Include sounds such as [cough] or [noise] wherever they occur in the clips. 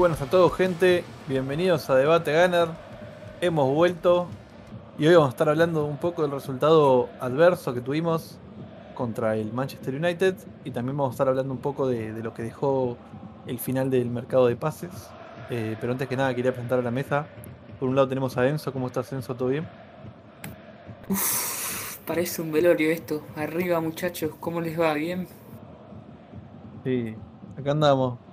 buenas a todos, gente. Bienvenidos a Debate Gunner. Hemos vuelto y hoy vamos a estar hablando un poco del resultado adverso que tuvimos contra el Manchester United y también vamos a estar hablando un poco de, de lo que dejó el final del mercado de pases. Eh, pero antes que nada quería presentar a la mesa. Por un lado tenemos a Enzo. ¿Cómo estás, Enzo? ¿Todo bien? Uf, parece un velorio esto. Arriba, muchachos, ¿cómo les va? ¿Bien? Sí, acá andamos.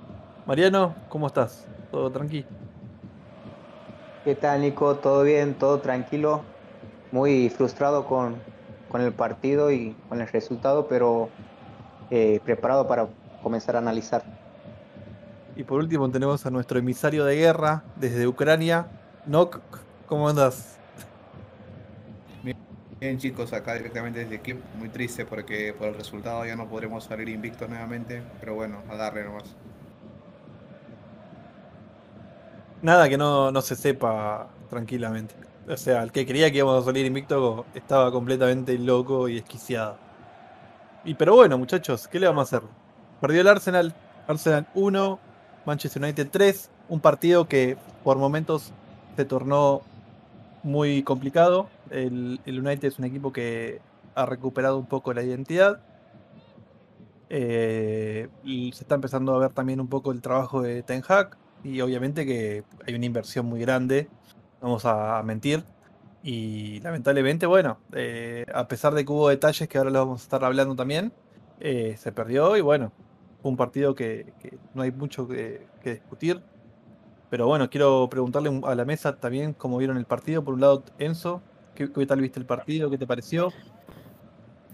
Mariano, ¿cómo estás? ¿Todo tranquilo? ¿Qué tal, Nico? ¿Todo bien? ¿Todo tranquilo? Muy frustrado con, con el partido y con el resultado, pero eh, preparado para comenzar a analizar. Y por último tenemos a nuestro emisario de guerra desde Ucrania, Nok. ¿Cómo andas? Bien chicos, acá directamente desde Kiev, muy triste porque por el resultado ya no podremos salir invictos nuevamente, pero bueno, a darle nomás. Nada que no, no se sepa tranquilamente. O sea, el que creía que íbamos a salir invicto estaba completamente loco y desquiciado. Y pero bueno, muchachos, ¿qué le vamos a hacer? Perdió el Arsenal, Arsenal 1, Manchester United 3, un partido que por momentos se tornó muy complicado. El, el United es un equipo que ha recuperado un poco la identidad. Eh, se está empezando a ver también un poco el trabajo de Ten Hag y obviamente que hay una inversión muy grande, vamos a mentir. Y lamentablemente, bueno, eh, a pesar de que hubo detalles que ahora los vamos a estar hablando también, eh, se perdió y bueno, fue un partido que, no hay mucho que, que, discutir. Pero bueno, quiero preguntarle a la mesa también cómo vieron el partido. Por un lado, Enzo, ¿qué, qué tal viste el partido? ¿Qué te pareció?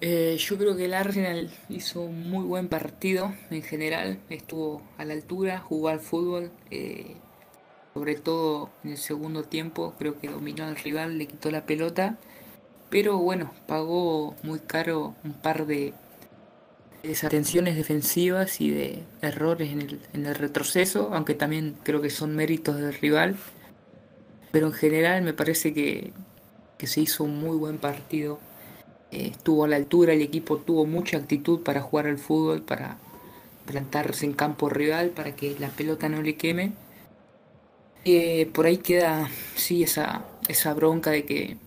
Eh, yo creo que el Arsenal hizo un muy buen partido en general, estuvo a la altura, jugó al fútbol, eh, sobre todo en el segundo tiempo, creo que dominó al rival, le quitó la pelota, pero bueno, pagó muy caro un par de desatenciones defensivas y de errores en el, en el retroceso, aunque también creo que son méritos del rival, pero en general me parece que, se hizo un muy buen partido estuvo a la altura, el equipo tuvo mucha actitud para jugar al fútbol, para plantarse en campo rival, para que la pelota no le queme. Eh, por ahí queda, sí, esa, esa bronca de que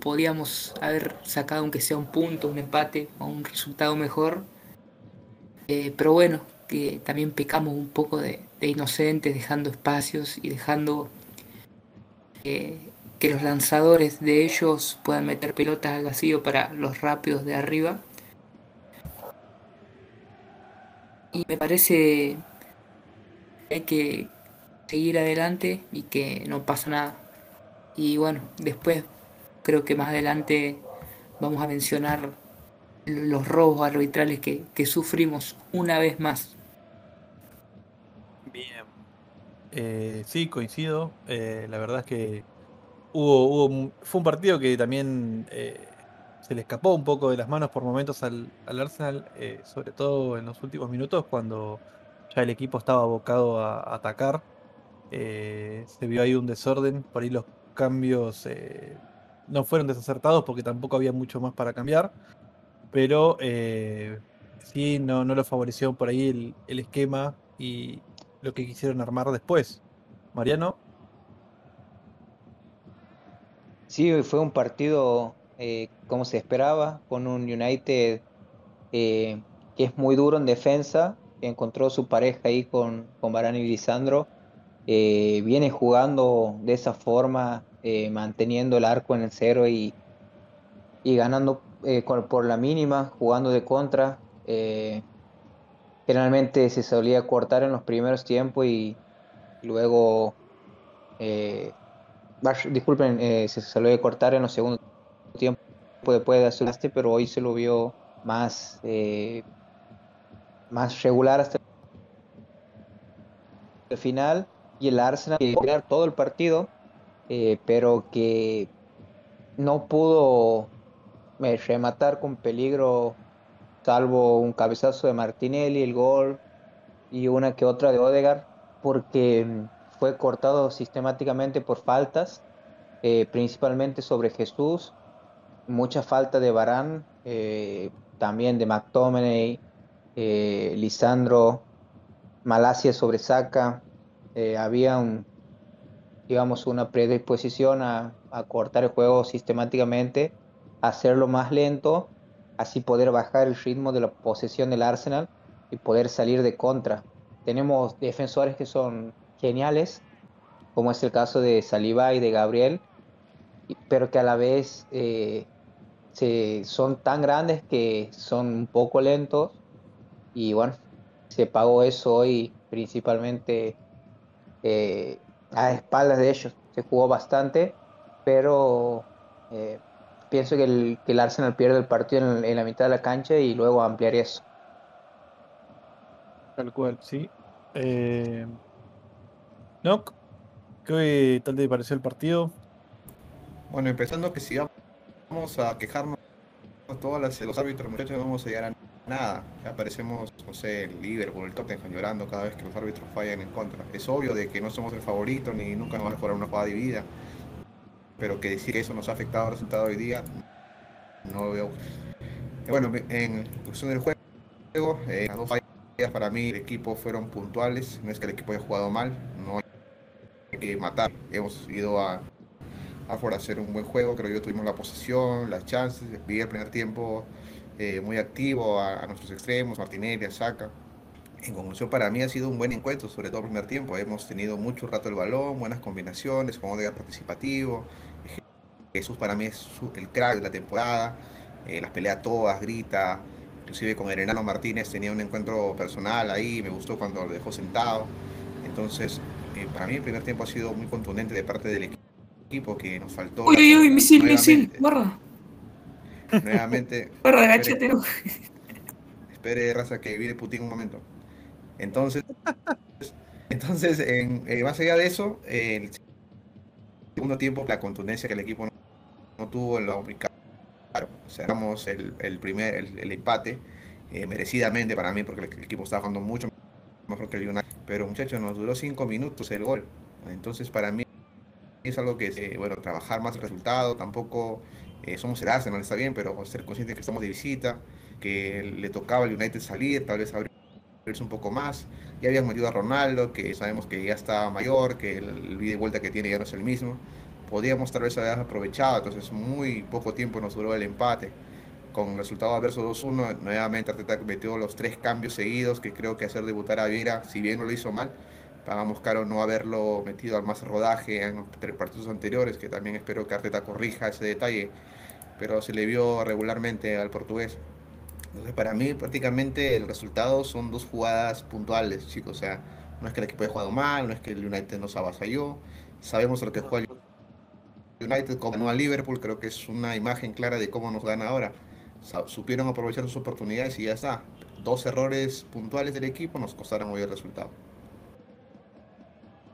podíamos haber sacado aunque sea un punto, un empate o un resultado mejor. Eh, pero bueno, que también pecamos un poco de, de inocentes, dejando espacios y dejando eh, que los lanzadores de ellos puedan meter pelotas al vacío para los rápidos de arriba. Y me parece que hay que seguir adelante y que no pasa nada. Y bueno, después creo que más adelante vamos a mencionar los robos arbitrales que, que sufrimos una vez más. Bien. Eh, sí, coincido. Eh, la verdad es que hubo, fue un partido que también eh, se le escapó un poco de las manos por momentos al, al Arsenal, eh, sobre todo en los últimos minutos cuando ya el equipo estaba abocado a, atacar. Eh, se vio ahí un desorden, por ahí los cambios no fueron desacertados porque tampoco había mucho más para cambiar, pero sí no, no lo favoreció por ahí el, el esquema y lo que quisieron armar después. Mariano. Sí, fue un partido eh, como se esperaba, con un United eh, que es muy duro en defensa, encontró su pareja ahí con, con Varane y Lisandro. Eh, viene jugando de esa forma, manteniendo el arco en el cero y, y ganando por la mínima, jugando de contra. generalmente se solía cortar en los primeros tiempos y luego disculpen, eh, se salió de cortar en los segundos tiempos después de asustaste, pero hoy se lo vio más, eh, más regular hasta el final. Y el Arsenal ganar todo el partido, eh, pero que no pudo eh, rematar con peligro, salvo un cabezazo de Martinelli, el gol y una que otra de Odegar, porque fue cortado sistemáticamente por faltas, eh, principalmente sobre Jesús, mucha falta de Barán, eh, también de McTominay, eh, Lisandro, Malasia sobre Saca, había un, digamos, una predisposición a, a cortar el juego sistemáticamente, hacerlo más lento, así poder bajar el ritmo de la posesión del Arsenal y poder salir de contra. Tenemos defensores que son geniales, como es el caso de Saliba y de Gabriel, pero que a la vez eh, se, son tan grandes que son un poco lentos y bueno, se pagó eso hoy principalmente eh, a espaldas de ellos. Se jugó bastante, pero eh, pienso que el, que el Arsenal pierde el partido en, en la mitad de la cancha y luego ampliar eso. Tal cual, sí. ¿No? ¿Qué tal te pareció el partido? Bueno, empezando que si vamos a quejarnos todas las, los árbitros, muchachos, no vamos a llegar a nada. Ya aparecemos, no sé, el Liverpool, el Tottenham llorando cada vez que los árbitros fallan en contra. Es obvio de que no somos el favorito ni nunca nos van a jugar una jugada dividida. Pero que decir que eso nos ha afectado al resultado hoy día, no veo. Eh, Bueno, en cuestión del juego, eh, las dos fallas para mí el equipo fueron puntuales. No es que el equipo haya jugado mal, que matar. Hemos ido a, a hacer un buen juego. Creo yo tuvimos la posesión, las chances. Vi el primer tiempo eh, muy activo a, nuestros extremos, Martinelli, a Saka. En conclusión, para mí ha sido un buen encuentro, sobre todo el primer tiempo. Hemos tenido mucho rato el balón, buenas combinaciones, con Odegaard participativo. Jesús para mí es el crack de la temporada. eh, las pelea todas, grita. Inclusive con Herenano Martínez tenía un encuentro personal ahí. Me gustó cuando lo dejó sentado. Entonces, para mí el primer tiempo ha sido muy contundente de parte del equipo que nos faltó. Uy, uy, misil, misil, nuevamente- guarda, Nuevamente, [laughs] guarda, Espere. agachate, no. espere raza que viene Putin un momento. Entonces, entonces en, eh, más allá de eso, eh, el segundo tiempo, la contundencia que el equipo no, no tuvo en lo complicado. Cerramos el, el primer, el, el empate, eh, merecidamente para mí, porque el, el equipo estaba jugando mucho mejor que el United. Pero muchachos, nos duró cinco minutos el gol. Entonces, para mí es algo que, eh, bueno, trabajar más el resultado, tampoco eh, somos el Arsenal, está bien, pero ser conscientes que estamos de visita, que le tocaba al United salir, tal vez abrirse un poco más. Ya habían metido a Ronaldo, que sabemos que ya está mayor, que el, el ida y vuelta que tiene ya no es el mismo. Podíamos tal vez haber aprovechado, entonces muy poco tiempo nos duró el empate. Con resultado adverso 2-1, nuevamente Arteta metió los tres cambios seguidos, que creo que hacer debutar a Vieira, si bien no lo hizo mal, pagamos caro no haberlo metido al más rodaje en los partidos anteriores, que también espero que Arteta corrija ese detalle, pero se le vio regularmente al portugués. Entonces, para mí, prácticamente el resultado son dos jugadas puntuales, chicos. O sea, no es que el equipo haya jugado mal, no es que el United nos avasalló. Sabemos lo que juega el United, como ganó a Liverpool, creo que es una imagen clara de cómo nos gana ahora. Supieron aprovechar sus oportunidades y ya está. Dos errores puntuales del equipo nos costaron hoy el resultado.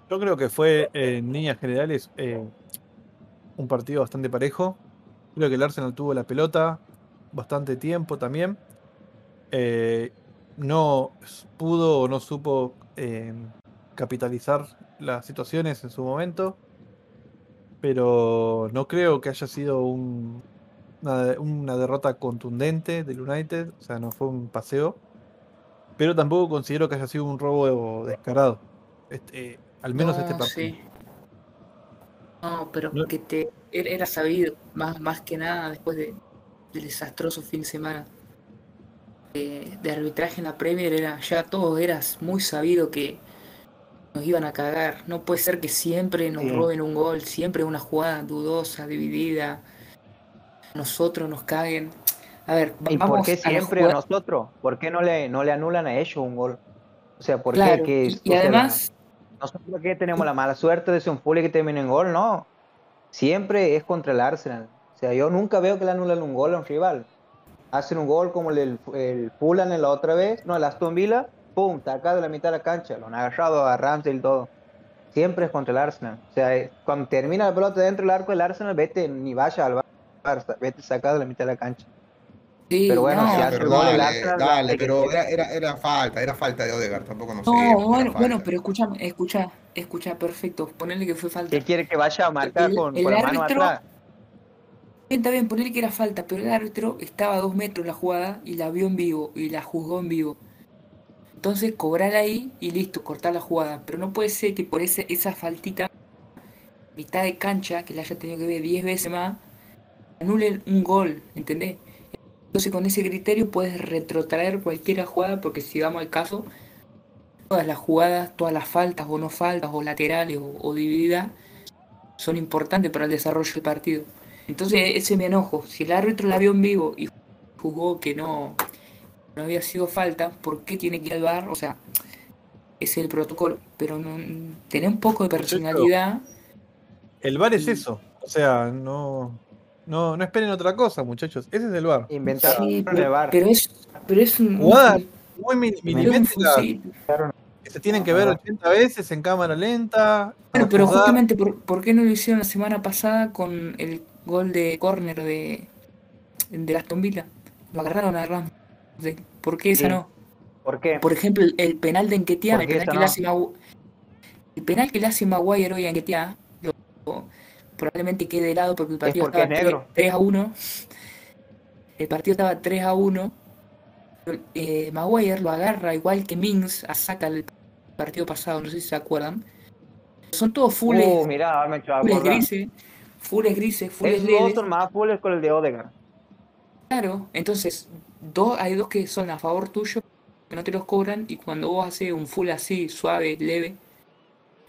Yo creo que fue, eh, en líneas generales, eh, un partido bastante parejo. Creo que el Arsenal tuvo la pelota bastante tiempo también. Eh, no pudo o no supo capitalizar las situaciones en su momento. Pero no creo que haya sido un- una, de- una derrota contundente del United. O sea, no fue un paseo. Pero tampoco considero que haya sido un robo descarado. Este, al menos este partido. sí. No, pero No- que te era era sabido, más, más que nada después de, del desastroso fin de semana de, de arbitraje en la Premier, era ya todo era muy sabido que nos iban a cagar. No puede ser que siempre nos Sí. roben un gol, siempre una jugada dudosa, dividida. Nosotros nos caguen. A ver, ¿Y por qué siempre a nosotros? ¿Por qué no le, no le anulan a ellos un gol? O sea, ¿por Claro, qué? que- y, y además, nosotros que tenemos la mala suerte de ser un fully que termine en gol, no. Siempre es contra el Arsenal. O sea, yo nunca veo que le anulan un gol a un rival. Hacen un gol como el, el Fulham en la otra vez, no, el Aston Villa, pum, tacado de la mitad de la cancha, lo han agarrado a Ramsey y todo. Siempre es contra el Arsenal. O sea, cuando termina la pelota dentro del arco del Arsenal, vete, ni vaya al Barça, vete sacado de la mitad de la cancha. sí, pero bueno, no, si hace pero gol dale, pero era, era, era falta, era falta de Odegaard, tampoco No, bueno, era bueno, falta. pero escúchame, escucha, escucha, perfecto, ponele que fue falta. ¿Qué quiere que vaya a marcar El- con, el con la mano árbitro- atrás? Bien, Está bien, ponele que era falta, pero el árbitro estaba a dos metros en la jugada y la vio en vivo y la juzgó en vivo. Entonces cobrar ahí y listo, cortar la jugada. Pero no puede ser que por ese, esa faltita, mitad de cancha, que la haya tenido que ver 10 veces más, anulen un gol, ¿entendés? Entonces con ese criterio puedes retrotraer cualquier jugada porque si vamos al caso, todas las jugadas, todas las faltas o no faltas o laterales o, divididas son importantes para el desarrollo del partido. Entonces ese me enojo. Si el árbitro la vio en vivo y jugó que no, no había sido falta, ¿por qué tiene que ir al bar? O sea, ese es el protocolo. Pero no, tener un poco de personalidad. El bar es eso. O sea, no, no, no esperen otra cosa, muchachos. Ese es el bar. Inventar pero, bar. Pero es, pero es un. muy que se tienen que ver 80 veces en cámara lenta. Bueno, pero justamente, por, por, qué no lo hicieron la semana pasada con el gol de córner de, de Aston Villa? Lo agarraron a Ramos. ¿Por qué esa no? ¿Por qué? Por ejemplo, el penal de Enquetia, el penal que le hace el penal que le hace Maguire hoy a Enquetia, probablemente quede de lado porque el partido estaba 3, a 1. El partido estaba 3 a 1. Eh, Maguire lo agarra igual que Mings a saca el partido pasado, no sé si se acuerdan. Son todos fulles, uh, mirá, me fulles grises, fulles grises, fulles son más fulles con el de Odegaard. Claro, entonces dos, hay dos que son a favor tuyo, que no te los cobran, y cuando vos haces un full así, suave, leve,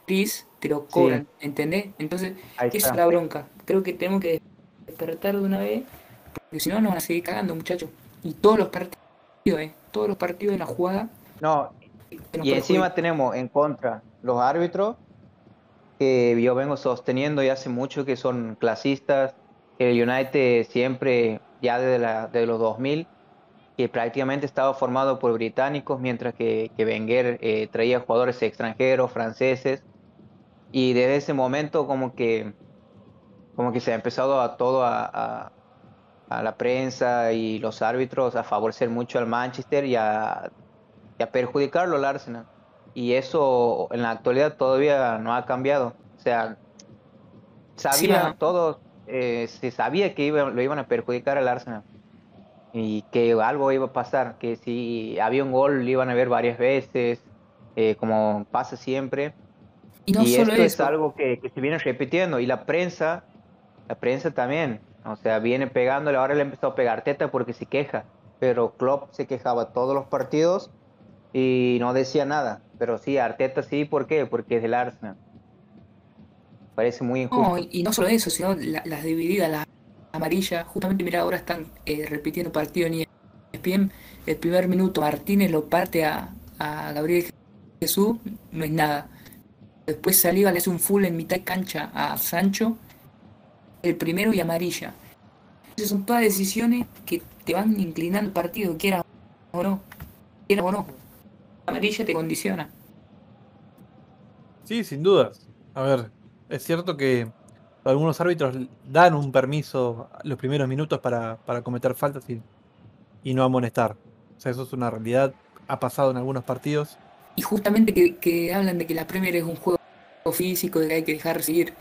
gris, te lo cobran, ¿entendés? Entonces, esa es la bronca. Creo que tenemos que despertar de una vez, porque si no nos van a seguir cagando, muchachos. Y todos los partidos, eh, todos los partidos de la jugada. No, y encima tenemos en contra los árbitros, que yo vengo sosteniendo y hace mucho que son clasistas, que el United siempre, ya desde, la, desde los 2000, que prácticamente estaba formado por británicos, mientras que, que Wenger eh, traía jugadores extranjeros, franceses, y desde ese momento como que, como que se ha empezado a todo a, a, la prensa y los árbitros a favorecer mucho al Manchester y a, perjudicarlo al Arsenal. Y eso en la actualidad todavía no ha cambiado. O sea, sabía todos, eh, se sabía que iba, lo iban a perjudicar al Arsenal y que algo iba a pasar, que si había un gol lo iban a ver varias veces, eh, como pasa siempre. Y, esto es algo que, se viene repitiendo. Y la prensa, la prensa también, o sea, viene pegándole, ahora le empezó a pegar teta porque se queja. Pero Klopp se quejaba todos los partidos y no decía nada. Pero sí, Arteta sí, ¿por qué? Porque es del Arsenal. Parece muy injusto. y no solo eso, sino las divididas, las amarillas. Justamente, mira, ahora están eh, repitiendo partido en ESPN. El primer minuto Martínez lo parte a, a Gabriel Jesús, no es nada Después Saliba le hace un full en mitad de cancha a Sancho. El primero y amarilla. Esas son todas decisiones que te van inclinando el partido, quiera o no. Quiera o no. amarilla te condiciona. Sí, sin dudas. A ver, es cierto que algunos árbitros dan un permiso los primeros minutos para, cometer faltas y, y no amonestar. O sea, eso es una realidad. Ha pasado en algunos partidos y justamente que, hablan de que la Premier es un juego físico, de que hay que dejar seguir.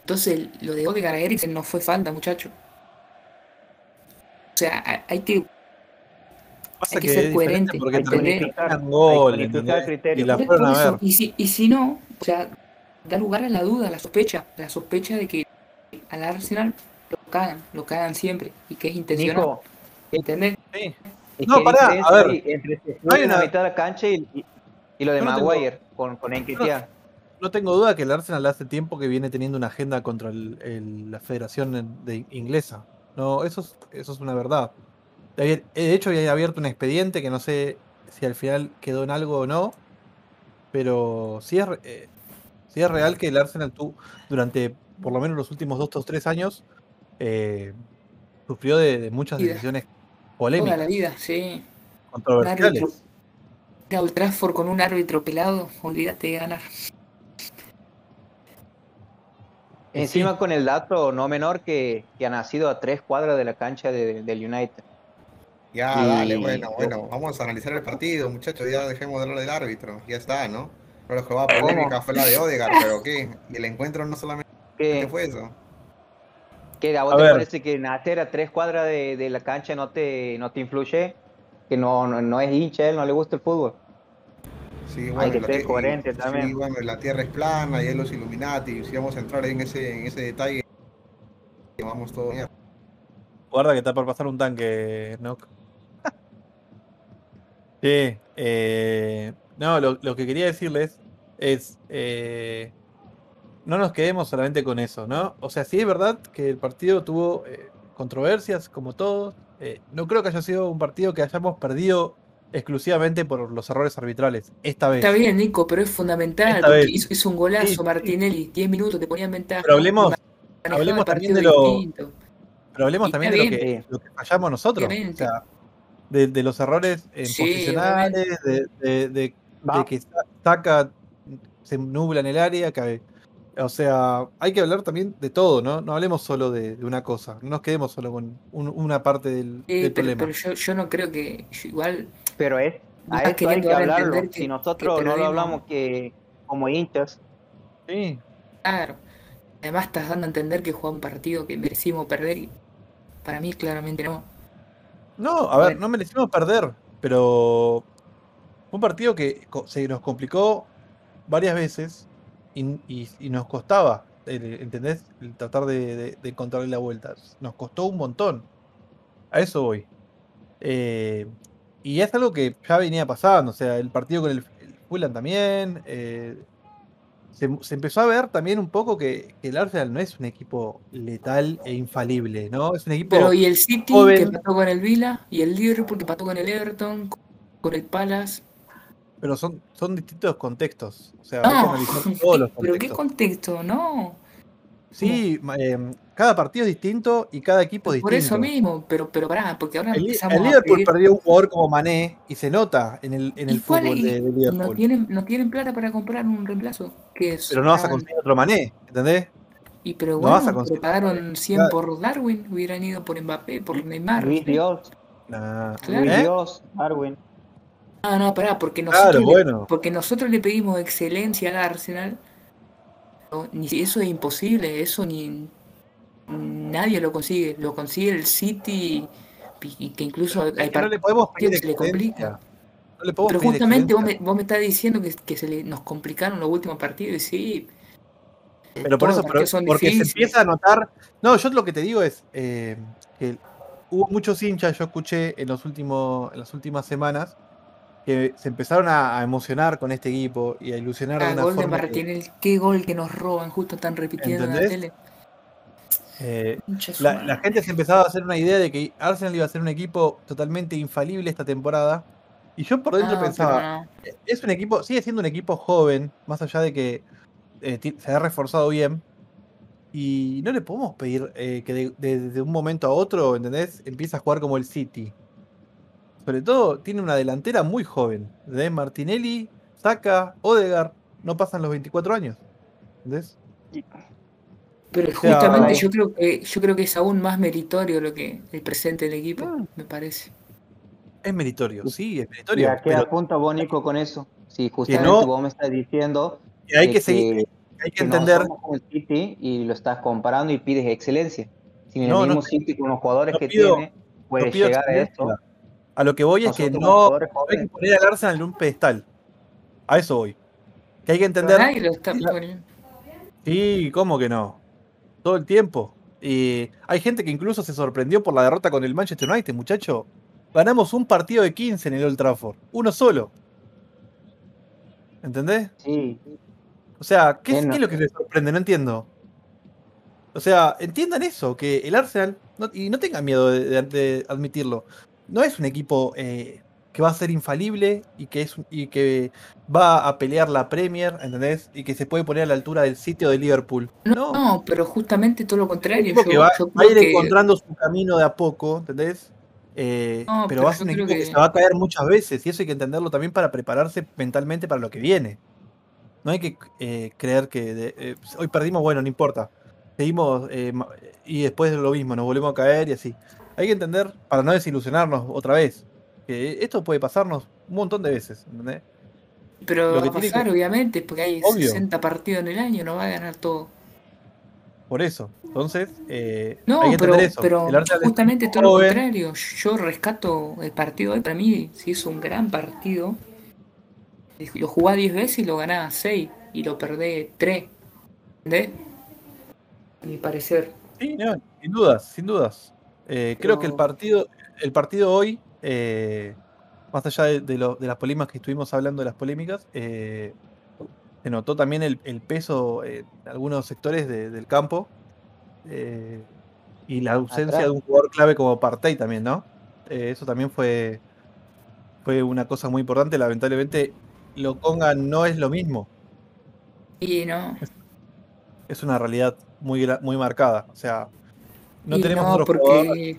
Entonces, lo de Odegaard a Eriksen no fue falta, muchacho. O sea, hay que, hay que, ser coherente. Porque gol, y, la a ver. Y, si, y si no, o sea, da lugar a la duda, a la sospecha, la sospecha de que al Arsenal lo cagan, lo cagan siempre y que es intencional. ¿Entendés? Sí. no, pará, a ver. Entre, hay una mitad de la cancha y, y lo de Maguire con, con No, tengo duda que el Arsenal hace tiempo que viene teniendo una agenda contra la Federación de, Inglesa. No, eso es, eso es una verdad. De hecho, había abierto un expediente que no sé si al final quedó en algo o no. Pero sí es, eh, es real que el Arsenal tú, durante por lo menos los últimos dos o tres años eh, sufrió de, muchas decisiones polémicas. Toda la vida, sí. Controversiales Old Trafford con un árbitro pelado, olvídate de ganar. Encima con el dato no menor que, que, ha nacido a tres cuadras de la cancha de, del United. Ya, dale, bueno, bueno, vamos a analizar el partido, muchachos, ya dejemos de hablar del árbitro, ya está, ¿no? Pero lo que va polémica fue la de Odegaard, pero ¿qué? Y el encuentro no solamente ¿Qué? fue eso. ¿Qué, a vos te parece que nacer a tres cuadras de, de, la cancha no te, no te influye? que no, no, es hincha, él no le gusta el fútbol. Sí, bueno, Hay que la ser coherente sí, también. bueno, la Tierra es plana y es los Illuminati. Si vamos a entrar en ese, en ese detalle, vamos todo mierda. Guarda que está por pasar un tanque, ¿no? [laughs] Sí, eh, no, lo, lo que quería decirles es, eh, no nos quedemos solamente con eso, ¿no? O sea, sí es verdad que el partido tuvo eh, controversias, como todos. eh, no creo que haya sido un partido que hayamos perdido exclusivamente por los errores arbitrales, esta vez. Está bien, Nico, pero es fundamental Esta porque vez. hizo, hizo un golazo Sí. Martinelli, 10 minutos te ponía en ventaja. Pero hablemos- hablemos también de lo- distinto. Pero hablemos Y también de lo que, bien. lo que fallamos nosotros. Obviamente. O sea, de, de los errores en Sí, posicionales, de, de- de- Va. de que sa- saca, se nubla en el área. que- o sea, hay que hablar también de todo, ¿no? No hablemos solo de, de una cosa. No nos quedemos solo con un- una parte del, Sí, del pero, problema. pero yo, yo no creo que yo igual Pero es, a esto hay que dar a hablarlo. que- si nosotros que no lo hablamos que como hinchas, Sí, Claro. Además estás dando a entender que jugó un partido que merecimos perder y para mí claramente no. No, a ver, Bueno. no merecimos perder, pero fue un partido que se nos complicó varias veces y, y- y nos costaba, el- ¿entendés? El tratar de, de- de encontrarle la vuelta. Nos costó un montón. A eso voy. Eh, y es algo que ya venía pasando, o sea, el partido con el, el Fulham también. eh, se, se empezó a ver también un poco que, que el Arsenal no es un equipo letal e infalible, ¿no? Es un equipo... Pero y el City joven. que empató con el Vila y el Liverpool que empató con el Everton, con el Palace. Pero son, son distintos contextos. O sea, hay que No, analizar todos los [laughs] pero qué contextos. contexto, no. Sí, em, cada partido es distinto y cada equipo es Por distinto. eso mismo, pero, pero pará, porque ahora El, empezamos el a Liverpool pedir. perdió un jugador como Mané y se nota en el, en ¿Y el fútbol es? de, de no Liverpool. tienen, no tienen plata para comprar un reemplazo. Que es, Pero no vas a conseguir otro Mané, ¿entendés? Y pero no bueno, vas a conseguir- pagaron 100 Claro. por Darwin, hubieran ido por Mbappé, por Neymar. Luis no. Dios, Nah. Claro. Luis ¿Eh? Dios, Darwin. Ah, no, pará, porque nosotros, Claro, le, porque nosotros le pedimos excelencia al Arsenal. Ni eso es imposible, eso ni nadie lo consigue. Lo consigue el City y, que incluso hay Es que no le podemos pedir que se le complica. No le podemos Pero justamente vos me, vos me estás diciendo que, que se le, nos complicaron los últimos partidos y sí. Pero por eso, pero- son porque se empieza a notar. No, yo lo que te digo es eh, que hubo muchos hinchas, yo escuché en los últimos, en las últimas semanas, que se empezaron a, a emocionar con este equipo y a ilusionar de Ah, una gol de forma. que, Martinelli, qué gol que nos roban, justo están repitiendo en la tele. eh, la, gente se empezaba a hacer una idea de que Arsenal iba a ser un equipo totalmente infalible esta temporada. Y yo por dentro No, pensaba, no. es un equipo, sigue siendo un equipo joven, más allá de que eh, se ha reforzado bien. Y no le podemos pedir eh, que de, de- de un momento a otro, ¿entendés? Empiece a jugar como el City. Sobre todo, tiene una delantera muy joven. ¿entendés? Martinelli, Saka, Odegar, no pasan los 24 años. ¿Entendés? Pero justamente yo creo que yo creo que es aún más meritorio lo que el presente del equipo, Mm. me parece. Es meritorio, sí, es ¿Y meritorio. a qué Pero apunta vos, Nico, con eso? Si justamente no- vos me estás diciendo hay de que seguir, hay que que no entender. somos como el City y lo estás comparando y pides excelencia. Si en el No, no mismo City con los jugadores no que pido- tiene, no puede pido llegar a excelencia. A lo que voy es que Nosotros no, hay que poner al Arsenal en un pedestal. A eso voy. Que hay que entender. lo está. Sí, ¿cómo que no? Todo el tiempo. Y hay gente que incluso se sorprendió por la derrota con el Manchester United, muchacho. Ganamos un partido de 15 en el Old Trafford. Uno solo. ¿Entendés? Sí, O sea, ¿qué, es- Bueno. qué es lo que les sorprende? No entiendo. O sea, entiendan eso, que el Arsenal, no- y no tengan miedo de, de- de admitirlo, no es un equipo eh, que va a ser infalible y que, es, y que va a pelear la Premier, ¿entendés? Y que se puede poner a la altura del sitio de Liverpool. No, no, pero justamente todo lo contrario. equipo Yo, que va, yo va a ir que encontrando su camino de a poco, ¿entendés? Eh, No, pero pero va a ser un equipo que... que- se va a caer muchas veces y eso hay que entenderlo también para prepararse mentalmente para lo que viene. No hay que eh, creer que de- eh, hoy perdimos, bueno, no importa. Seguimos y después lo mismo, nos volvemos a caer y así. Hay que entender para no desilusionarnos otra vez. Que esto puede pasarnos un montón de veces, ¿entendés? pero lo va a pasar, que- obviamente, porque hay Obvio. 60 partidos en el año, no va a ganar todo. Por eso. Entonces, eh, No, hay que pero, eso. pero es justamente todo lo contrario. Yo rescato el partido hoy. Para mí se hizo un gran partido. Lo jugás 10 veces y lo ganás 6 y lo perdés 3. ¿Entendés? A mi parecer. Sí, no, sin dudas, sin dudas. Eh, creo que el partido, el partido hoy, eh, más allá de, de, lo, de, las polémicas que estuvimos hablando de las polémicas, eh, se notó también el, el peso en algunos sectores de, del campo eh, y la ausencia Atrás. de un jugador clave como Partey también, ¿no? Eh, eso también fue, fue una cosa muy importante. Lamentablemente, Loconga no es lo mismo. Y no. Es, es una realidad muy, muy marcada. O sea, no y tenemos no, otro porque...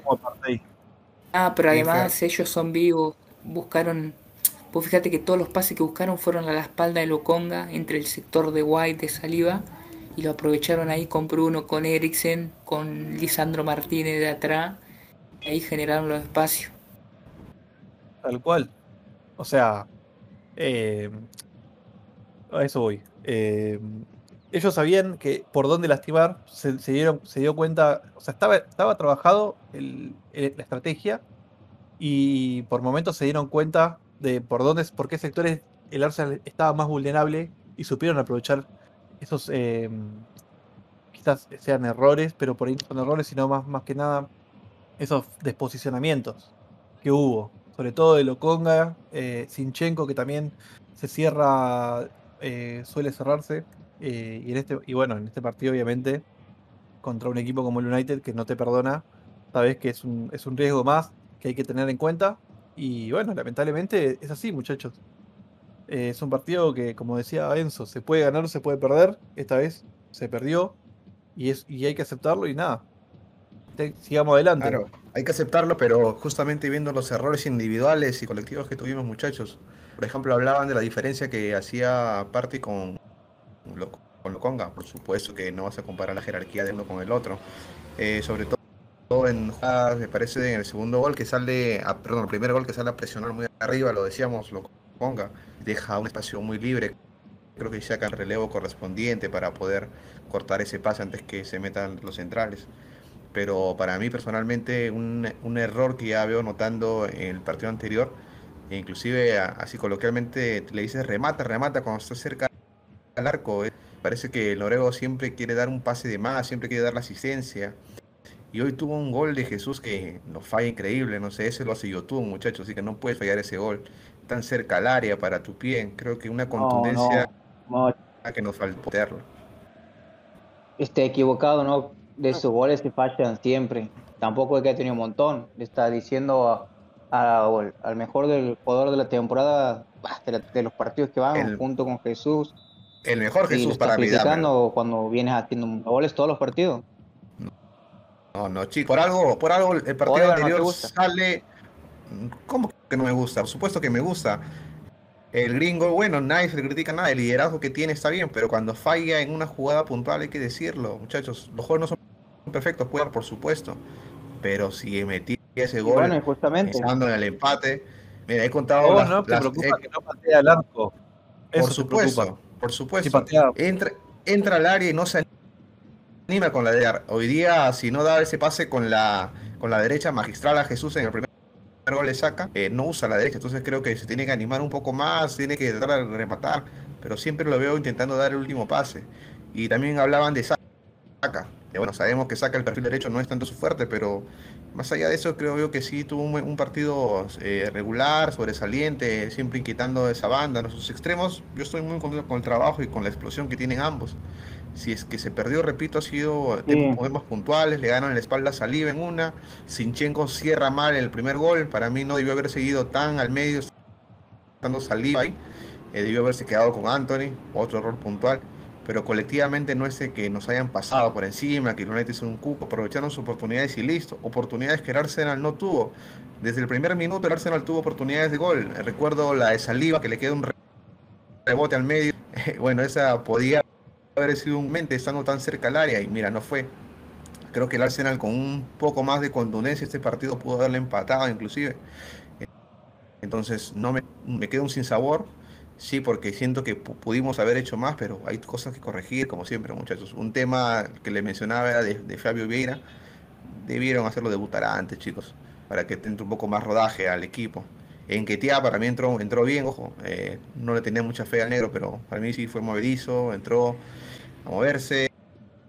Ah, pero además ellos son vivos. Buscaron. Pues fíjate que todos los pases que buscaron fueron a la espalda de Loconga, entre el sector de White, de Saliva, y lo aprovecharon ahí con Bruno, con Eriksen, con Lisandro Martínez de atrás, y ahí generaron los espacios. Tal cual. O sea, eh, a eso voy. Eh, ellos sabían que por dónde lastimar, se, dieron, se dio cuenta, o sea, estaba, estaba trabajado el, la estrategia y por momentos se dieron cuenta de por dónde, por qué sectores el Arsenal estaba más vulnerable y supieron aprovechar esos, eh, quizás sean errores, pero por ahí no son errores, sino más, más que nada esos desposicionamientos que hubo, sobre todo de Lokonga, eh, Sinchenko que también se cierra, eh, suele cerrarse, eh, y, en este, y bueno, en este partido obviamente contra un equipo como el United que no te perdona, sabes que es un, es un riesgo más que hay que tener en cuenta y bueno, lamentablemente es así, muchachos. Eh, es un partido que, como decía Enzo, se puede ganar, se puede perder. Esta vez se perdió y, es, y hay que aceptarlo y nada. Sigamos adelante. Claro, hay que aceptarlo, pero justamente viendo los errores individuales y colectivos que tuvimos, muchachos. Por ejemplo, hablaban de la diferencia que hacía Party con, con Loconga. Por supuesto que no vas a comparar la jerarquía de uno con el otro. Eh, sobre todo en jugadas, me parece, en el segundo gol que sale, a, perdón, el primer gol que sale a presionar muy arriba, lo decíamos, lo ponga, deja un espacio muy libre, creo que saca el relevo correspondiente para poder cortar ese pase antes que se metan los centrales. Pero para mí personalmente un, un error que ya veo notando en el partido anterior, e inclusive así coloquialmente le dices remata, remata cuando está cerca al arco. Eh. Parece que el noruego siempre quiere dar un pase de más, siempre quiere dar la asistencia. Y hoy tuvo un gol de Jesús que nos falla increíble, no sé, ese lo hace YouTube, muchachos, así que no puedes fallar ese gol tan cerca al área para tu pie. Creo que una contundencia no, no. que nos faltó. Este equivocado, ¿no? De sus goles que fallan siempre. Tampoco es que ha tenido un montón. Le está diciendo a, a, al mejor del jugador de la temporada, de, la, de los partidos que van, el, junto con Jesús. El mejor Jesús para mí. cuando vienes haciendo goles todos los partidos. No, no, chico, por algo, por algo el partido anterior no sale. ¿Cómo que no me gusta? Por supuesto que me gusta. El gringo, bueno, nadie se le critica nada, el liderazgo que tiene está bien, pero cuando falla en una jugada puntual hay que decirlo, muchachos. Los juegos no son perfectos, pueden, por supuesto, pero si metí ese gol, bueno, justamente. pensando en el empate, mira, he contado. Oh, las, no, te las, preocupa eh, que no patea el arco. Eso por supuesto, por supuesto. Entra, entra al área y no se anima con la derecha. Hoy día, si no da ese pase con la, con la derecha magistral a Jesús en el primer gol le saca, eh, no usa la derecha. Entonces creo que se tiene que animar un poco más, tiene que tratar de rematar. Pero siempre lo veo intentando dar el último pase. Y también hablaban de Saca. bueno, sabemos que Saca el perfil derecho no es tanto su fuerte, pero más allá de eso, creo yo que sí tuvo un, un partido eh, regular, sobresaliente, siempre inquietando esa banda. En sus extremos, yo estoy muy contento con el trabajo y con la explosión que tienen ambos. Si es que se perdió, repito, ha sido sí. temas puntuales, le ganan la espalda a Saliva en una, Sinchenko cierra mal el primer gol, para mí no debió haber seguido tan al medio, estando Saliva ahí, eh, debió haberse quedado con Anthony, otro error puntual, pero colectivamente no es de que nos hayan pasado por encima, que United es un cupo, aprovecharon sus oportunidades y listo, oportunidades que el Arsenal no tuvo, desde el primer minuto el Arsenal tuvo oportunidades de gol, recuerdo la de Saliva que le queda un rebote al medio, [laughs] bueno, esa podía haber sido un mente estando tan cerca al área y mira, no fue. Creo que el Arsenal con un poco más de contundencia este partido pudo haberle empatado inclusive. Entonces no me, me quedo un sinsabor, sí, porque siento que pudimos haber hecho más, pero hay cosas que corregir, como siempre, muchachos. Un tema que le mencionaba era de, de Fabio Vieira. Debieron hacerlo debutar antes, chicos, para que tenga un poco más rodaje al equipo. En Ketia para mí entró, entró bien, ojo, eh, no le tenía mucha fe al negro, pero para mí sí fue movedizo, entró a moverse,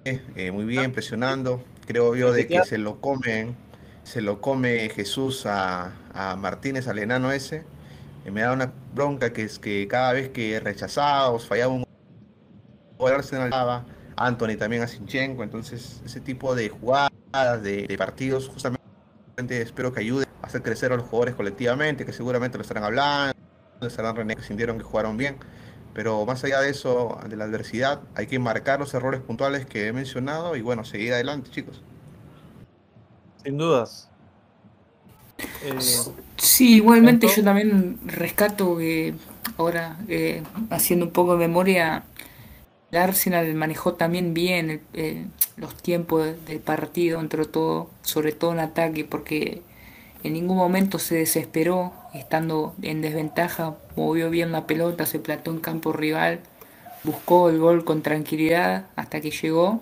eh, muy bien, presionando. Creo yo de que se lo comen, se lo come Jesús a, a Martínez, al enano ese. Me da una bronca que es que cada vez que rechazábamos, fallaba un gol Arsenal daba, Anthony también a Sinchenko, entonces ese tipo de jugadas, de, de partidos, justamente espero que ayude a hacer crecer a los jugadores colectivamente, que seguramente lo estarán hablando, estarán René que sintieron que jugaron bien. Pero más allá de eso, de la adversidad, hay que marcar los errores puntuales que he mencionado y bueno, seguir adelante, chicos. Sin dudas. Eh, sí, igualmente yo también rescato que ahora, eh, haciendo un poco de memoria, el Arsenal manejó también bien eh, los tiempos del partido, entre todo, sobre todo en ataque, porque en ningún momento se desesperó, estando en desventaja, movió bien la pelota, se plató en campo rival, buscó el gol con tranquilidad hasta que llegó.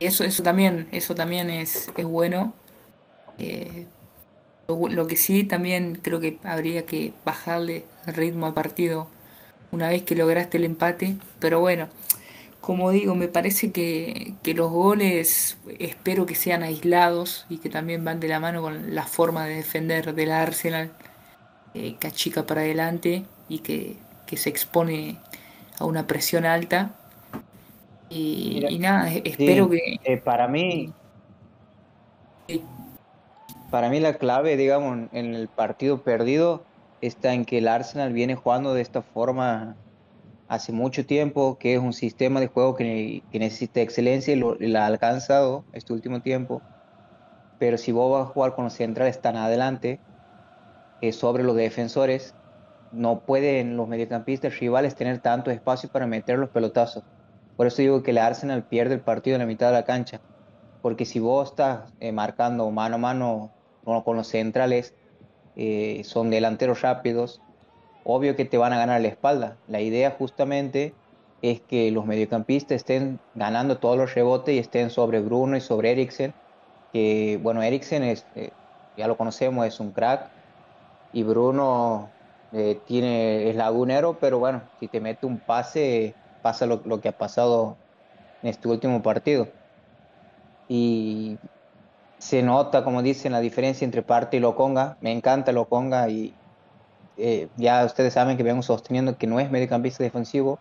Eso, eso también, eso también es, es bueno. Eh, lo, que sí también creo que habría que bajarle el ritmo al partido una vez que lograste el empate. Pero bueno, como digo, me parece que, los goles espero que sean aislados y que también van de la mano con la forma de defender del Arsenal, eh, que achica para adelante y que, se expone a una presión alta. Y, nada, espero que... Eh, para mí... Para mí la clave, digamos, en el partido perdido está en que el Arsenal viene jugando de esta forma hace mucho tiempo, que es un sistema de juego que, necesita excelencia y lo, ha alcanzado este último tiempo. Pero si vos vas a jugar con los centrales tan adelante eh, sobre los defensores, no pueden los mediocampistas rivales tener tanto espacio para meter los pelotazos. Por eso digo que el Arsenal pierde el partido en la mitad de la cancha. Porque si vos estás eh, marcando mano a mano con los centrales, eh, son delanteros rápidos, obvio que te van a ganar la espalda. La idea justamente es que los mediocampistas estén ganando todos los rebotes y estén sobre Bruno y sobre Eriksen, que bueno, Eriksen es, eh, ya lo conocemos, es un crack, y Bruno eh, tiene, es lagunero, pero bueno, si te mete un pase, pasa lo, lo, que ha pasado en este último partido. Y se nota, como dicen, la diferencia entre parte y Loconga. Me encanta Loconga y, eh, ya ustedes saben que vengo sosteniendo que no es mediocampista defensivo,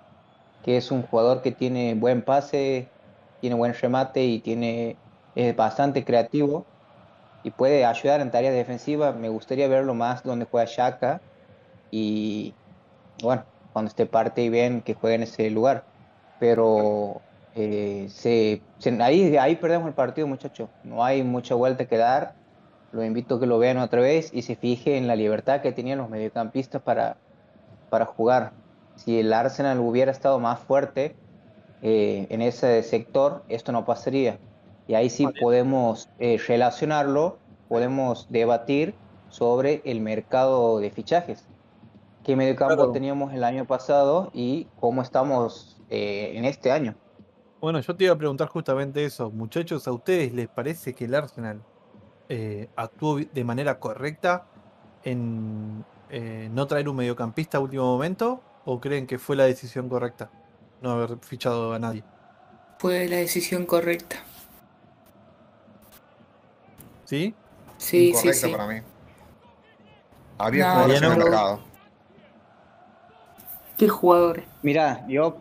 que es un jugador que tiene buen pase, tiene buen remate y tiene, es bastante creativo y puede ayudar en tareas defensivas. Me gustaría verlo más donde juega Shaka y bueno, cuando esté parte y ven que juegue en ese lugar. Pero eh, se, ahí, ahí perdemos el partido, muchachos. No hay mucha vuelta que dar lo invito a que lo vean otra vez y se fije en la libertad que tenían los mediocampistas para, para jugar. Si el Arsenal hubiera estado más fuerte eh, en ese sector, esto no pasaría. Y ahí sí podemos eh, relacionarlo, podemos debatir sobre el mercado de fichajes. ¿Qué mediocampo teníamos el año pasado y cómo estamos eh, en este año? Bueno, yo te iba a preguntar justamente eso. Muchachos, ¿a ustedes les parece que el Arsenal eh, actuó de manera correcta en eh, no traer un mediocampista a último momento? ¿O creen que fue la decisión correcta no haber fichado a nadie? Fue la decisión correcta. ¿Sí? Sí, sí, sí. para mí. Había jugadores en el mercado. ¿Qué jugadores? Mira, yo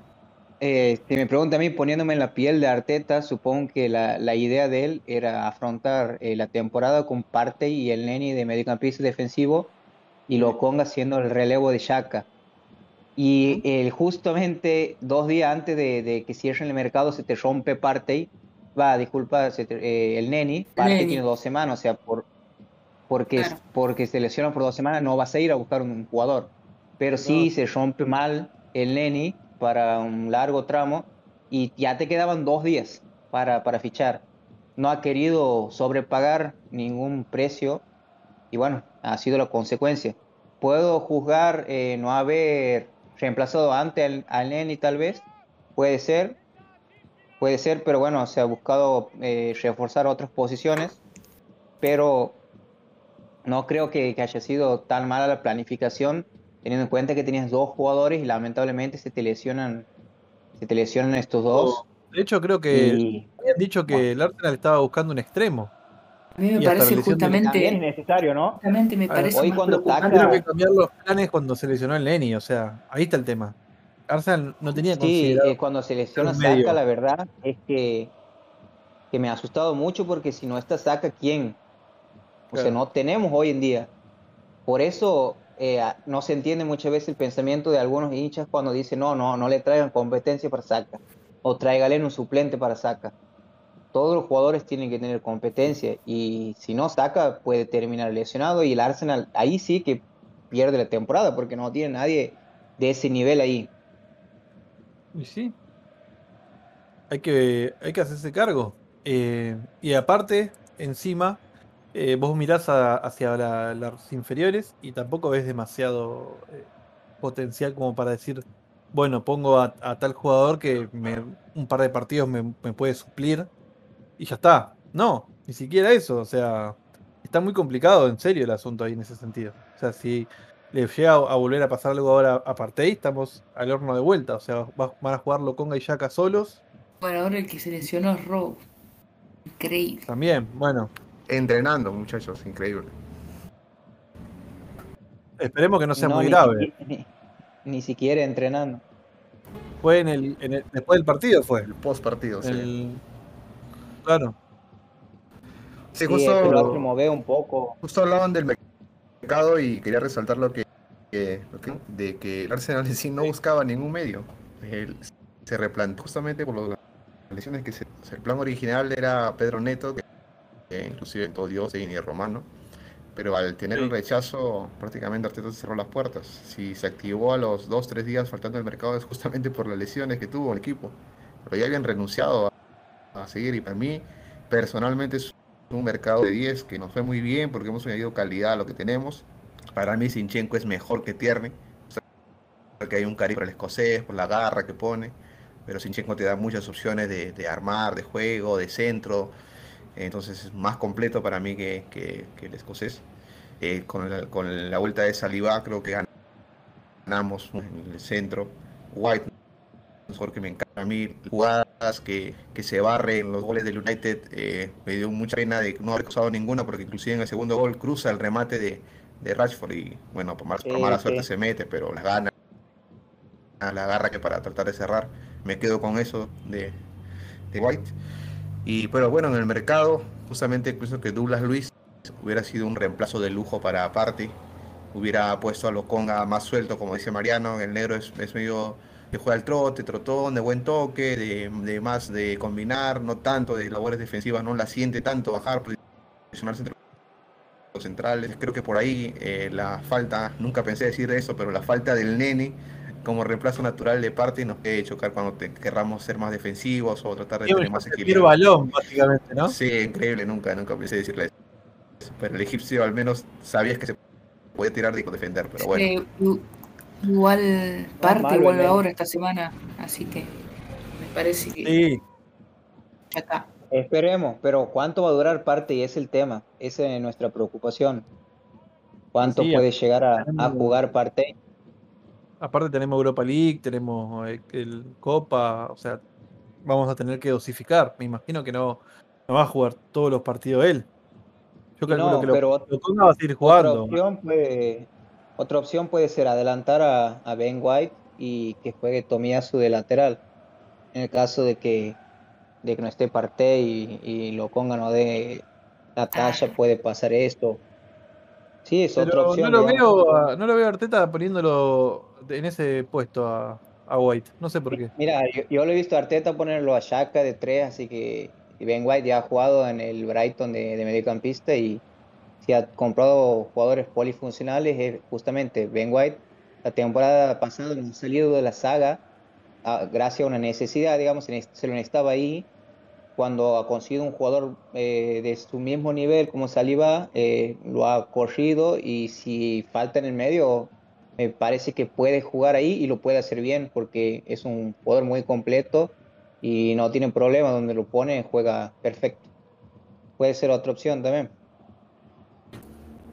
eh, si me pregunta a mí, poniéndome en la piel de Arteta, supongo que la, la idea de él era afrontar eh, la temporada con Parte y el Neni de mediocampista defensivo y lo ponga haciendo el relevo de Shaka. Y eh, justamente dos días antes de, de, que cierren el mercado se te rompe Parte, va, disculpa, el Neni, Parte tiene dos semanas, o sea, por, porque, porque se lesiona por dos semanas no vas a ir a buscar un jugador. Pero si se rompe mal el Neni, para un largo tramo y ya te quedaban dos días para, para fichar. No ha querido sobrepagar ningún precio y bueno, ha sido la consecuencia. Puedo juzgar eh, no haber reemplazado antes al, Neni tal vez, puede ser, puede ser, pero bueno, se ha buscado eh, reforzar otras posiciones, pero no creo que, que haya sido tan mala la planificación, teniendo en cuenta que tenías dos jugadores y lamentablemente se te lesionan, se te lesionan estos dos. De hecho, creo que y habían dicho que el Arsenal estaba buscando un extremo. A mí me parece de- es justamente, necesario, ¿no? justamente me Ah, parece hoy más cuando saca- que cambiar los planes cuando se lesionó el Lenny, o sea, ahí está el tema. Arsenal no tenía Sí, considerado. eh, cuando se lesiona. Saka, la verdad es que, que me ha asustado mucho porque si no está Saka, ¿quién? O sea, Claro. no tenemos hoy en día. Por eso eh, no se entiende muchas veces el pensamiento de algunos hinchas cuando dicen, no, no, no le traigan competencia para Saka. O tráigale un suplente para Saka. Todos los jugadores tienen que tener competencia y si no Saka puede terminar lesionado y el Arsenal ahí sí que pierde la temporada porque no tiene nadie de ese nivel ahí. Y sí. Hay que, hay que hacerse cargo. Eh, y aparte, encima, eh, vos mirás a- hacia la- las inferiores y tampoco ves demasiado eh, potencial como para decir, bueno, pongo a, a tal jugador que me- un par de partidos me, me puede suplir y ya está. No, ni siquiera eso. O sea, está muy complicado, en serio, el asunto ahí en ese sentido. O sea, si le llega a, a volver a pasar algo ahora a Partey, estamos al horno de vuelta. O sea, va- van a jugar Lokonga y Yaka solos. Bueno, ahora el que se lesionó es Rowe. Increíble. También, bueno, Entrenando, muchachos, increíble. esperemos que no sea No, muy ni grave. Ni, ni siquiera entrenando. Fue en el, en el- después del partido, fue. El post partido, sí. El- claro. Sí, Sí, justo, lo un poco. justo hablaban del mercado y quería resaltar lo que, que- lo que- de que el Arsenal en sí no buscaba ningún medio. Se replanteó justamente por las lesiones que se, el plan original era Pedro Neto, que, que inclusive todo Dios y ni Romano, pero al tener Sí. el rechazo prácticamente Arteta cerró las puertas. Si se activó a los dos, tres días faltando el mercado es justamente por las lesiones que tuvo el equipo, pero ya habían renunciado a, a seguir y para mí personalmente es un mercado de 10 que nos fue muy bien porque hemos añadido calidad a lo que tenemos. Para mí Sinchenko es mejor que Tierney, o sea, porque hay un cariño por el escocés, por la garra que pone, pero Sinchenko te da muchas opciones de, de armar, de juego, de centro, entonces es más completo para mí que, que- que el escocés. Eh, con, la, con la vuelta de Saliba creo que ganamos en el centro. White mejor que me encanta a mí, jugadas que, que se barren los goles del United, eh, me dio mucha pena de no haber cruzado ninguna, porque inclusive en el segundo gol cruza el remate de, de Rashford y bueno, por, mal- por mala suerte se mete, pero la gana, la garra que para tratar de cerrar, me quedo con eso de, de White. Y pero bueno, en el mercado, justamente pienso que Douglas Luis hubiera sido un reemplazo de lujo para Party, hubiera puesto a Lokonga más suelto, como dice Mariano, el negro es, es medio que juega al trote, trotón, de buen toque, de, de más de combinar, no tanto de labores defensivas, no la siente tanto bajar, posicionarse entre los centrales. Creo que por ahí eh, la falta, nunca pensé decir eso, pero la falta del nene como reemplazo natural de parte nos puede chocar cuando te, querramos ser más defensivos o tratar de tener más Tiro equilibrio. balón, básicamente, ¿no? Sí, increíble, nunca, nunca pensé decirle eso. Pero el egipcio al menos sabías que se podía tirar y defender, pero bueno. Eh, igual parte vuelve el ahora esta semana, así que me parece que Sí, está. Esperemos, pero ¿cuánto va a durar parte? Y es el tema, esa es nuestra preocupación. ¿Cuánto Sí, puede llegar a, jugar parte? Aparte tenemos Europa League, tenemos eh, el Copa, o sea, vamos a tener que dosificar. Me imagino que no, no va a jugar todos los partidos él. Yo calculo no, que lo, pero Lokonga va a seguir Otra jugando. opción puede, otra opción puede ser adelantar a, a Ben White y que juegue Tomiyasu de lateral. En el caso de que, de que no esté Partey y, y lo pongan o de la talla, puede pasar esto. Sí, es otra opción. no lo, digamos. veo no lo veo a Arteta poniéndolo en ese puesto a, a White. No sé por qué. Mira, yo, yo lo he visto a Arteta ponerlo a Xhaka de tres, así que Ben White ya ha jugado en el Brighton de, de mediocampista y si ha comprado jugadores polifuncionales es justamente Ben White. La temporada pasada no ha salido de la saga ah, gracias a una necesidad, digamos, se lo necesitaba ahí. Cuando ha conseguido un jugador eh, de su mismo nivel como Saliba, eh, lo ha corrido y si falta en el medio, me parece que puede jugar ahí y lo puede hacer bien porque es un jugador muy completo y no tiene problema donde lo pone, juega perfecto. Puede ser otra opción también.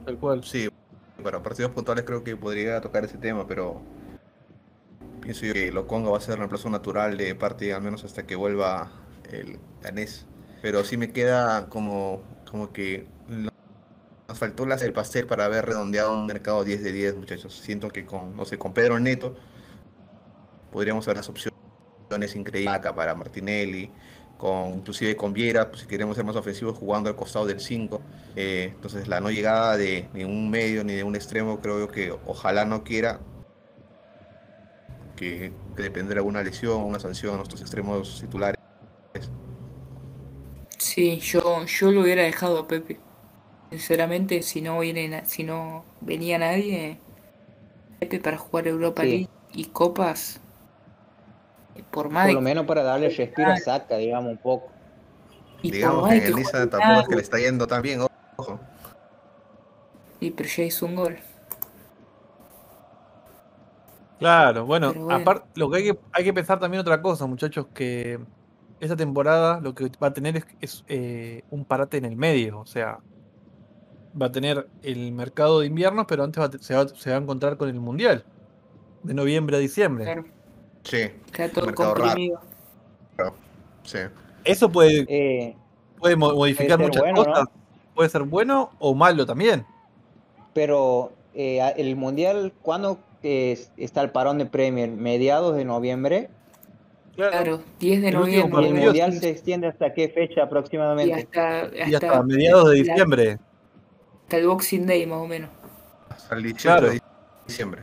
Tal cual. Sí, para partidos puntuales creo que podría tocar ese tema, pero pienso yo que Loconga va a ser el reemplazo natural de parte, al menos hasta que vuelva el danés. Pero sí me queda como, como que nos faltó la el pastel para haber redondeado un mercado 10 de 10, muchachos. Siento que con, no sé, con Pedro Neto podríamos ver las opciones increíbles acá para Martinelli, con, inclusive con Viera, pues, si queremos ser más ofensivos jugando al costado del 5. Eh, entonces la no llegada de ni un medio ni de un extremo creo que ojalá no quiera que, que dependerá de alguna lesión, una sanción a nuestros extremos titulares. Sí, yo, yo lo hubiera dejado a Pepe. Sinceramente, si no viene, si no venía nadie, Pepe para jugar Europa Sí. League y copas, por más Por de lo menos para darle respiro a Saca, digamos, un poco. y Digamos que que juegue tampoco es que le está yendo tan bien, ojo. y pero ya hizo un gol. Claro, bueno, bueno. aparte, lo que hay que hay que pensar también otra cosa, muchachos, que esta temporada lo que va a tener es, es, eh, un parate en el medio, o sea, va a tener el mercado de invierno, pero antes va a te- se, va, se va a encontrar con el mundial, de noviembre a diciembre. Claro, Sí, queda todo mercado raro. comprimido. sí. Eso puede, Eh, puede mo- modificar muchas bueno, ¿no? cosas, puede ser bueno o malo también. pero eh, el Mundial, ¿cuándo es- está el parón de Premier? ¿Mediados de noviembre? Claro, 10 de El último ¿Y el noviembre. Mundial se extiende hasta qué fecha Y aproximadamente? hasta, Y hasta hasta, mediados de la- diciembre. Hasta el Boxing Day más o menos. Hasta el 18 Claro. de diciembre.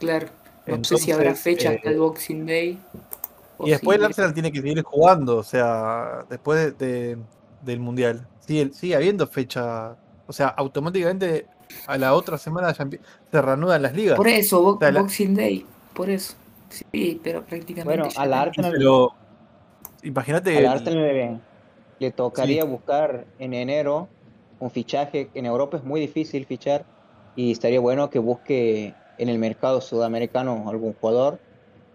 Claro. No sé si habrá fecha hasta eh, el Boxing Day. Y después si- el Arsenal tiene que seguir jugando, o sea, después de- de- del Mundial. Sigue, sigue habiendo fecha, o sea, automáticamente a la otra semana se reanudan las ligas. Por eso, Bo- O sea, la- Boxing Day. Por eso. Sí, pero prácticamente. Bueno, al Arsenal, Pero imagínate, al Arsenal le, tocaría buscar en enero un fichaje. En Europa es muy difícil fichar y estaría bueno que busque en el mercado sudamericano algún jugador.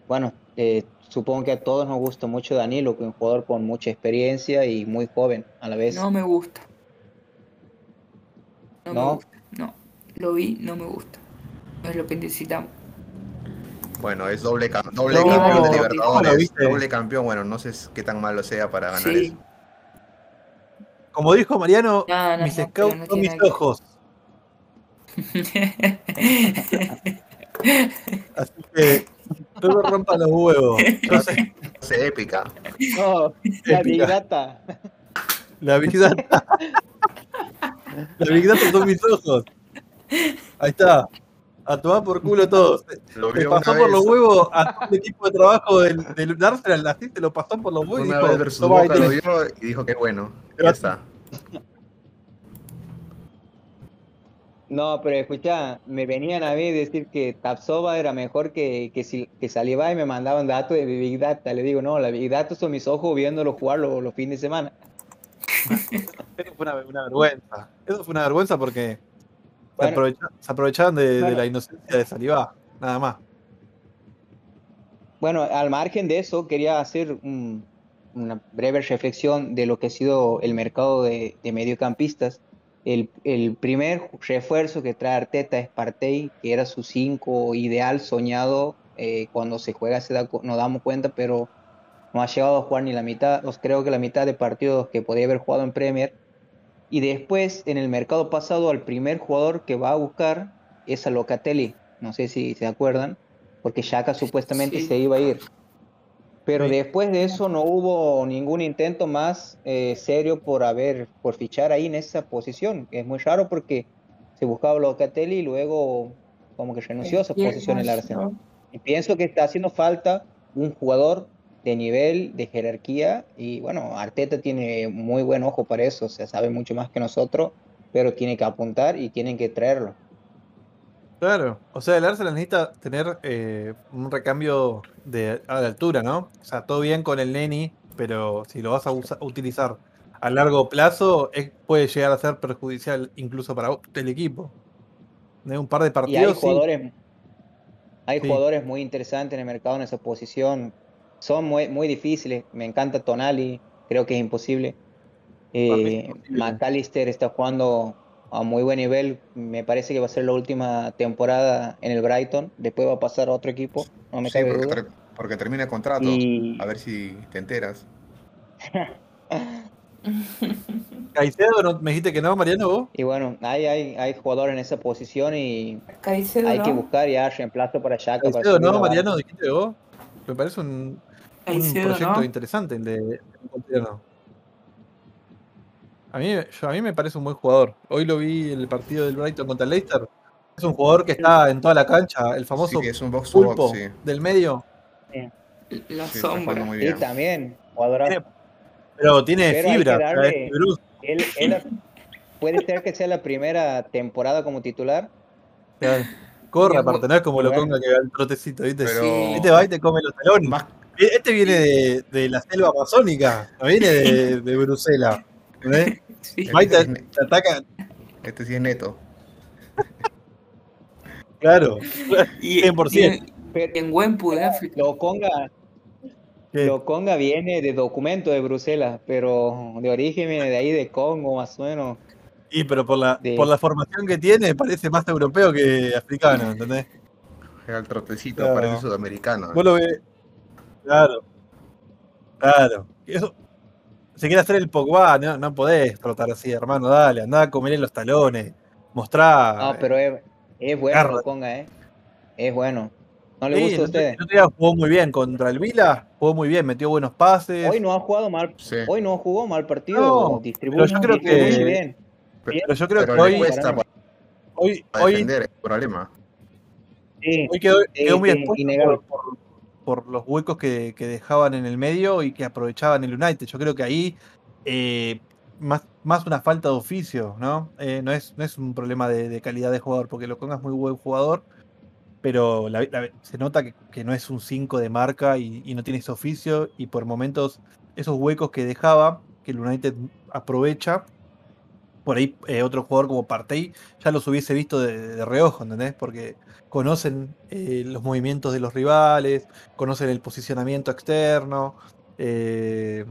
Bueno, eh, supongo que a todos nos gusta mucho Danilo, que es un jugador con mucha experiencia y muy joven a la vez. No me gusta. No, me ¿No? gusta. No. Lo vi, no me gusta. No es lo que necesitamos. Bueno, es doble, cam- doble No, campeón de ¿cómo lo Libertadores. Doble campeón, bueno, no sé qué tan malo sea para ganar Sí. eso. Como dijo Mariano, No, no, mis no, scouts no son mis ojos. [laughs] Así que no me rompan los huevos. [laughs] Yo sé, Es épica. No, la. Big Data. la Big Data. La Big Data son mis ojos. Ahí está. A tomar por culo todos. [laughs] Lo pasó por los huevos a todo el equipo de trabajo del, del Arsenal, así se lo pasó por los huevos y una dijo, vez versus "Toma, ahí Boca lo tenés". vio y dijo que bueno. Ya Gracias. está. [laughs] No, pero escucha, me venían a mí decir que Tapsova era mejor que, que, si, que Saliba y me mandaban datos de Big Data. Le digo, no, la Big Data son mis ojos viéndolo jugar los, los fines de semana. [laughs] Eso fue una, una vergüenza. Eso fue una vergüenza porque se, Bueno. se aprovechaban de, la inocencia de Salivá, nada más. Bueno, al margen de eso, quería hacer un- una breve reflexión de lo que ha sido el mercado de, de mediocampistas. El, el primer refuerzo que trae Arteta es Partey, que era su 5 ideal soñado. eh, cuando se juega se da nos damos cuenta, pero no ha llegado a jugar ni la mitad, os creo que la mitad de partidos que podía haber jugado en Premier. Y después, en el mercado pasado, al primer jugador que va a buscar es a Locatelli. No sé si se acuerdan, porque Shaka supuestamente Sí. se iba a ir. Pero Sí. después de eso no hubo ningún intento más eh, serio por haber, por fichar ahí en esa posición. Es muy raro porque se buscaba a Locatelli y luego como que renunció a esa posición en el Arsenal. Y pienso que está haciendo falta un jugador de nivel, de jerarquía, y bueno, Arteta tiene muy buen ojo para eso, o sea, sabe mucho más que nosotros, pero tiene que apuntar y tienen que traerlo. Claro, o sea, el Arsenal necesita tener eh, un recambio de, a la altura, ¿no? O sea, todo bien con el Neni, pero si lo vas a usa- utilizar a largo plazo, es- puede llegar a ser perjudicial incluso para el equipo. De un par de Y hay partidos, sí. jugadores, hay Sí. jugadores muy interesantes en el mercado en esa posición, son muy, muy difíciles, me encanta Tonali, creo que es imposible. Eh. McAllister está jugando a muy buen nivel. Me parece que va a ser la última temporada en el Brighton. Después va a pasar a otro equipo, no me Sí, cabe porque, duda. ter- porque termina el contrato. Y A ver si te enteras. [laughs] Caicedo, ¿no? ¿me dijiste que no, Mariano, vos? Y bueno, hay, hay, hay jugadores en esa posición y Caicedo, hay que buscar ya reemplazo para para Caicedo, ¿no. Mariano? ¿Dijiste vos? Me parece un, un proyecto ¿no? interesante el de. A mí, yo- a mí me parece un buen jugador. Hoy lo vi en el partido del Brighton contra el Leicester. Es un jugador que está en toda la cancha, el famoso Sí, es un box to pulpo box, sí. del medio. La Sí, jugando sombra. bien. también, jugadorazo. Pero tiene Pero fibra, darle-. Él, él puede ser que sea la primera temporada como titular. Corre, aparte, no es como lo conga que va el trotecito, ¿viste? Pero Sí. Este va y te come los talones. más, Este viene de, de la selva amazónica, no viene de, [laughs] de Bruselas. ¿entendés? Sí. Y te, Este es- te ataca, este sí es neto. claro. Y, 100%. y Pero en Wempu de África. Loconga, Que- Loconga viene de documento de Bruselas, pero de origen viene de ahí, de Congo, más o menos. Y pero por la, de- por la formación que tiene, parece más europeo que africano, ¿entendés? El trotecito Claro. parece sudamericano. Vos lo ves. Claro. Claro. Eso, se quiere hacer el Pogba, no, no podés trotar así, hermano. Dale, andá a comer en los talones. Mostrá. No, pero es, es bueno Garra. Loconga, ¿eh? Es bueno. ¿No le Sí, gusta a el otro- usted? el otro día jugó muy bien contra el Vila, jugó muy bien, metió buenos pases. Hoy no ha jugado mal, Sí. hoy no jugó mal partido, No, distribuye, pero yo creo que- bien. pero yo creo Pero que hoy, cuesta para hoy, hoy, defender, es el problema. Sí, hoy quedó, muy sí, expuesto por- por los huecos que, dejaban en el medio y que aprovechaban el United. Yo creo que ahí eh, más, más una falta de oficio, ¿no? Eh, no, es, no es un problema de, calidad de jugador, porque Loconga es muy buen jugador, pero se nota que, no es un 5 de marca y, y no tiene ese oficio y por momentos esos huecos que dejaba, que el United aprovecha, por ahí eh, otro jugador como Partey ya los hubiese visto de, de reojo, ¿entendés? Porque conocen eh, los movimientos de los rivales, conocen el posicionamiento externo, eh,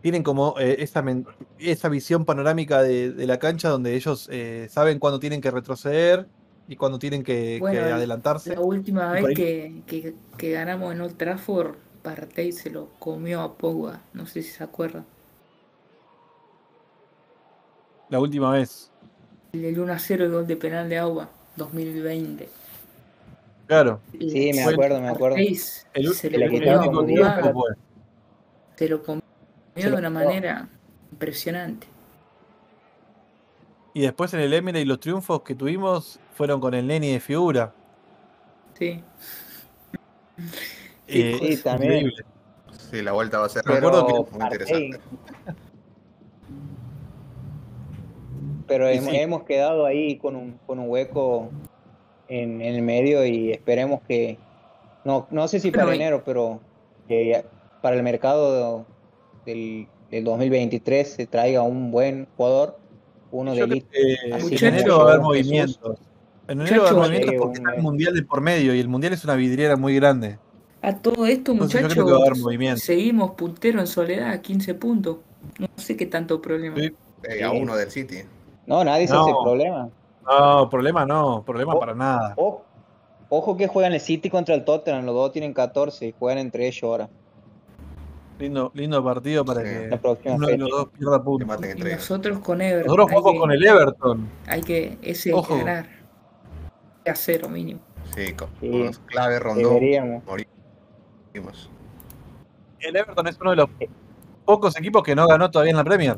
tienen como eh, esa, esa visión panorámica de, de la cancha donde ellos eh, saben cuándo tienen que retroceder y cuándo tienen que, Bueno, adelantarse. La última vez que, que, que ganamos en Old Trafford, Partey se lo comió a Pogba. No sé si se acuerdan. La última vez. El del 1 a 0 el gol de penal de Auba, 2020. Sí, Claro. me Fue- acuerdo, me acuerdo. El, se el- lo comió. Se lo comió Se de una manera impresionante. Y después en el Emirates los triunfos que tuvimos fueron con el Neni de figura. Sí. Eh, sí, es también. increíble. Sí, la vuelta va a ser Me acuerdo Pero muy interesante. Pero hemos, sí. hemos quedado ahí con un, con un hueco en, en el medio y esperemos que, no, no sé si para enero, pero que para el mercado del, del 2023 se traiga un buen jugador, uno de elite. que Así en enero va a haber movimientos. En enero va a haber movimientos porque un- está el mundial de por medio y el mundial es una vidriera muy grande. A todo esto, muchachos, seguimos puntero en soledad a 15 puntos. No sé qué tanto problema. Sí. Eh, a uno del City. No, nadie se No. hace problema. No, problema no, problema para nada. O- ojo que juegan el City contra el Tottenham, los dos tienen 14 y juegan entre ellos ahora. Lindo, lindo partido para Sí. La que próxima uno de los dos pierda puntos. Y nosotros con Everton. Nosotros jugamos que- con el Everton. Hay que, ese hay Ojo. que ganar. A cero mínimo. Sí, con Sí, clave. Deberíamos. morimos. El Everton es uno de los pocos equipos que no ganó todavía en la Premier.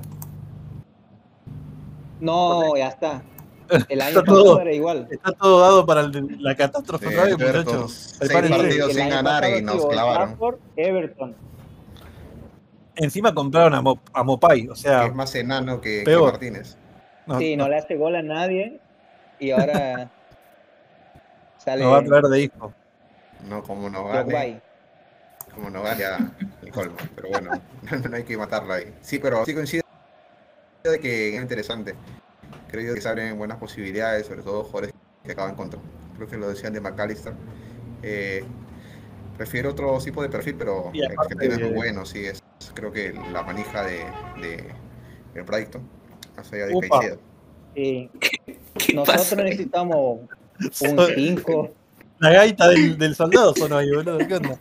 No, ya está. [laughs] El año Está todo. era igual. Está todo dado para el- la catástrofe Sí, muchachos. seis partidos sin ganar y nos clavaron. Everton. Encima compraron a, Mo- a Mopai, o Que sea, es más enano que, que. Martínez. no, Sí, no no- le hace gol a nadie y ahora [laughs] sale nos va a traer de hijo. No como no ahí. Como no gane a el colmo. Pero bueno, [laughs] no hay que matarlo ahí. Sí, pero sí coincido de que es interesante. Creo yo que se abren buenas posibilidades, sobre todo jugadores que acaban contra. Creo que lo decían de McAllister. Eh, prefiero otro tipo de perfil, pero el aparte argentino es muy bueno, sí. Es, creo que la manija de, de, el proyecto, más allá de Upa. Caicedo. Sí. ¿Qué Nosotros pasó? necesitamos [laughs] un 5. La gaita del, del soldado sonó ahí, boludo. ¿Qué onda?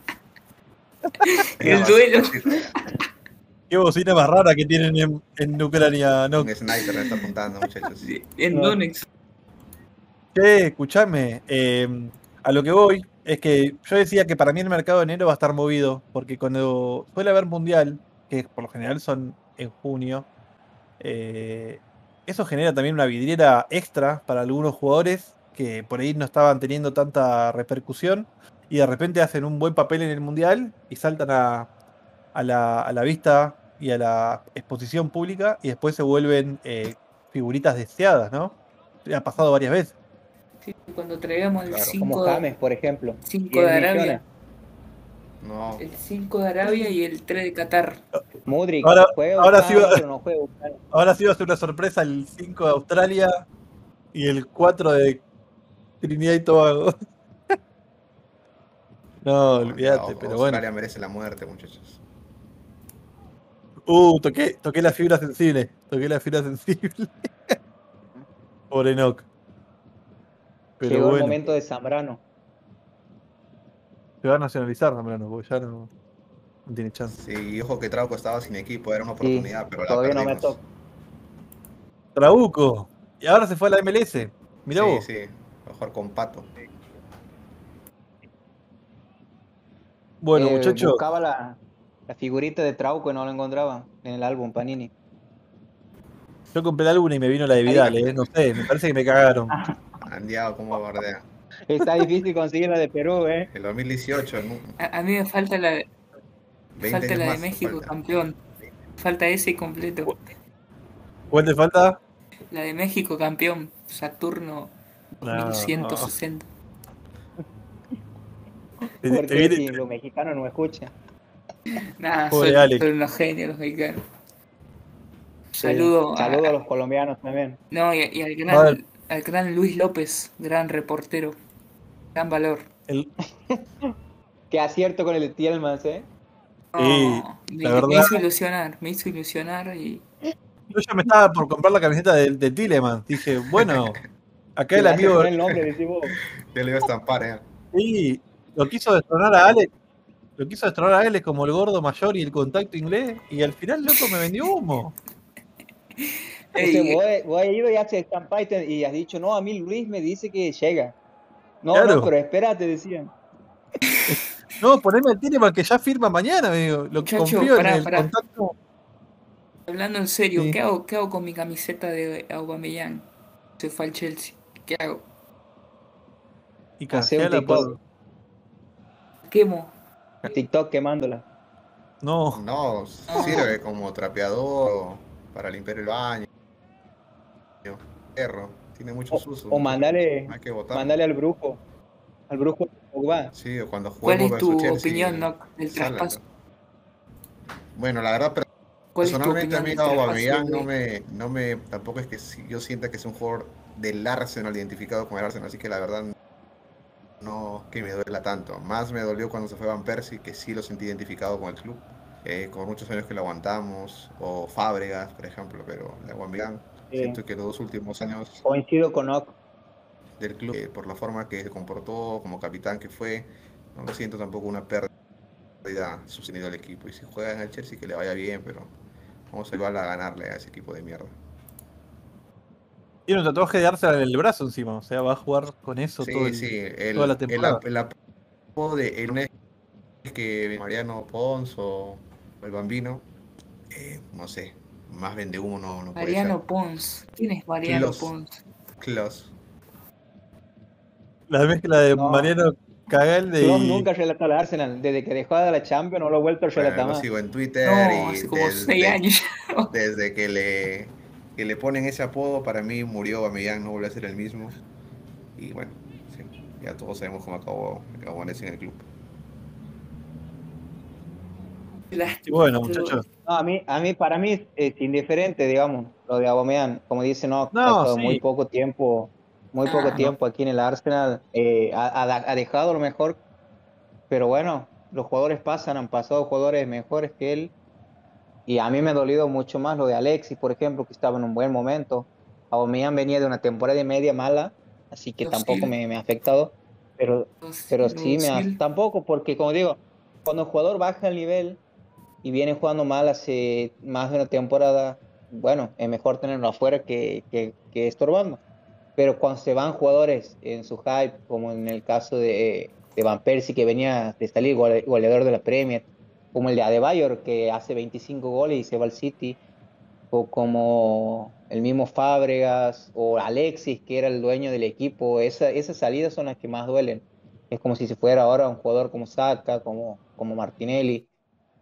[laughs] El duelo. Qué bocina más rara que tienen en, en Ucrania, no. Un sniper me está apuntando, muchachos. En. Donex. Che, escuchame, eh, a lo que voy es que yo decía que para mí el mercado de enero va a estar movido, porque cuando suele haber mundial, que por lo general son en junio, eh, eso genera también una vidriera extra para algunos jugadores que por ahí no estaban teniendo tanta repercusión y de repente hacen un buen papel en el mundial y saltan a, a la, a la vista y a la exposición pública y después se vuelven eh, figuritas deseadas, ¿no? Ha pasado varias veces. Sí, cuando traigamos el Claro, 5 Como James, por ejemplo. 5 de 10 Arabia. No, El 5 de Arabia y el 3 de Qatar. Mudrik, Ahora- juega ahora sí va- no juega Ucrania. Ahora sí va a ser una sorpresa el 5 de Australia y el 4 de Trinidad y Tobago. [laughs] No, olvídate, Au- pero bueno. Australia merece la muerte, muchachos. Uh, toqué, toqué la fibra sensible. Toqué la fibra sensible. [laughs] Pobre Enoch. Pero Llegó el bueno, momento de Zambrano. se va a nacionalizar Zambrano, porque ya no, no tiene chance. Sí, y ojo que Trauco estaba sin equipo, era una Sí, oportunidad, pero la todavía no me toca. Trabuco. Y ahora se fue a la MLS. Mirá sí, vos. sí, mejor con Pato. Bueno, Eh, muchachos. Buscaba la, la figurita de Trauco no la encontraba en el álbum Panini. Yo compré el álbum y me vino la de Vidal, eh. No sé, me parece que me cagaron. [laughs] Andiado como bardea. Está difícil conseguir la de Perú, ¿eh? El 2018, ¿no? A, a mí me falta la, 20 falta la de México falta. campeón. Falta ese completo. ¿Cuál te falta? La de México campeón. Saturno No, 1160. Te- te Porque si los mexicanos no escuchan. [laughs] Nada, Pobre son, son unos genios los mexicanos. Saludo, a- Saludo a los colombianos también. No, y, y al, A gran, al gran Luis López, gran reportero. Gran valor. el- [laughs] Qué acierto con el de Tielmans, ¿eh? No, Sí, me, la me verdad- hizo ilusionar, me hizo ilusionar y Yo ya me estaba por comprar la camiseta de, de Tileman. Dije, bueno, [laughs] acá el amigo. el nombre. Yo le iba a estampar, ¿eh? Sí, lo quiso destronar a Alex. Lo quiso destronar a Alex como el gordo mayor y el contacto inglés. Y al final, loco, me vendió humo. [laughs] Ey, Entonces, vos, vos has ido y has estampado y, has dicho, no, a mí Luis me dice que llega. No, Claro. no, pero espérate, decían. [laughs] No, poneme el Tileman que ya firma mañana, me digo. Lo Muchacho, confío pará, en el pará. contacto. hablando en serio, Sí. ¿qué hago, ¿qué hago con mi camiseta de Aubameyang? Se fue al Chelsea. ¿Qué hago? Y canjeala por. ¿Quemo? TikTok quemándola. No, No, sirve como trapeador para limpiar el baño. Perro, tiene muchos usos. O mandale, Hay que votar. mandale al brujo. Al brujo Pogba. Sí, o cuando ¿Cuál es tu Chelsea, opinión no, del traspaso? Bueno, la verdad, ¿Cuál es tu personalmente a mí? Aubameyang no de- me, no me, tampoco es que yo sienta que es un jugador del Arsenal identificado con el Arsenal, así que la verdad no que me duela tanto. Más me dolió cuando se fue Van Persie, que sí lo sentí identificado con el club, eh, con muchos años que lo aguantamos, o Fábregas, por ejemplo, pero la Aubameyang, Sí. siento que los dos últimos años Coincido con Ock. del club, eh, por la forma que se comportó como capitán que fue, no lo siento tampoco una pérdida sostenido al equipo. Y si juega en el Chelsea, que le vaya bien, pero vamos a igual a ganarle a ese equipo de mierda. Tiene un tatuaje de Arsenal en el brazo encima. O sea, va a jugar con eso todo Sí, el- sí, el, toda la temporada. el apodo de que Mariano Pons o el Bambino, eh, no sé, más vende uno, no, Mariano ser. Pons. ¿Quién es Mariano Clos. Pons? Klos. La mezcla de No. Mariano Cagalde Klopp y. nunca relató a la Arsenal. Desde que dejó de la Champions no lo ha vuelto a Bueno, relatar lo más. sigo en Twitter No, y hace como desde- seis años. desde que le, que le ponen ese apodo, para mí murió Aubameyang, no volvió a ser el mismo. Y bueno, sí, ya todos sabemos cómo acabó, acabó en el club. Bueno, muchachos. No, a mí, a mí, para mí es indiferente, digamos, lo de Aubameyang. Como dice, no, No, ha estado sí. muy poco tiempo, muy poco Ah. tiempo aquí en el Arsenal. eh, ha, ha- ha dejado lo mejor, pero bueno, los jugadores pasan, han pasado jugadores mejores que él Y a mí me ha dolido mucho más lo de Alexis, por ejemplo, que estaba en un buen momento. Aubameyang venía de una temporada y media mala, así que tampoco me, me ha afectado. Pero, pero sí me ha, tampoco, porque como digo, cuando el jugador baja el nivel y viene jugando mal hace más de una temporada, bueno, es mejor tenerlo afuera que, que, que estorbando. Pero cuando se van jugadores en su hype, como en el caso de, de Van Persie, que venía de salir gole- goleador de la Premier, como el de Adebayor, que hace 25 goles y se va al City, o como el mismo Fábregas, o Alexis, que era el dueño del equipo, esa, esas salidas son las que más duelen. Es como si se fuera ahora un jugador como Saka, como, Martinelli,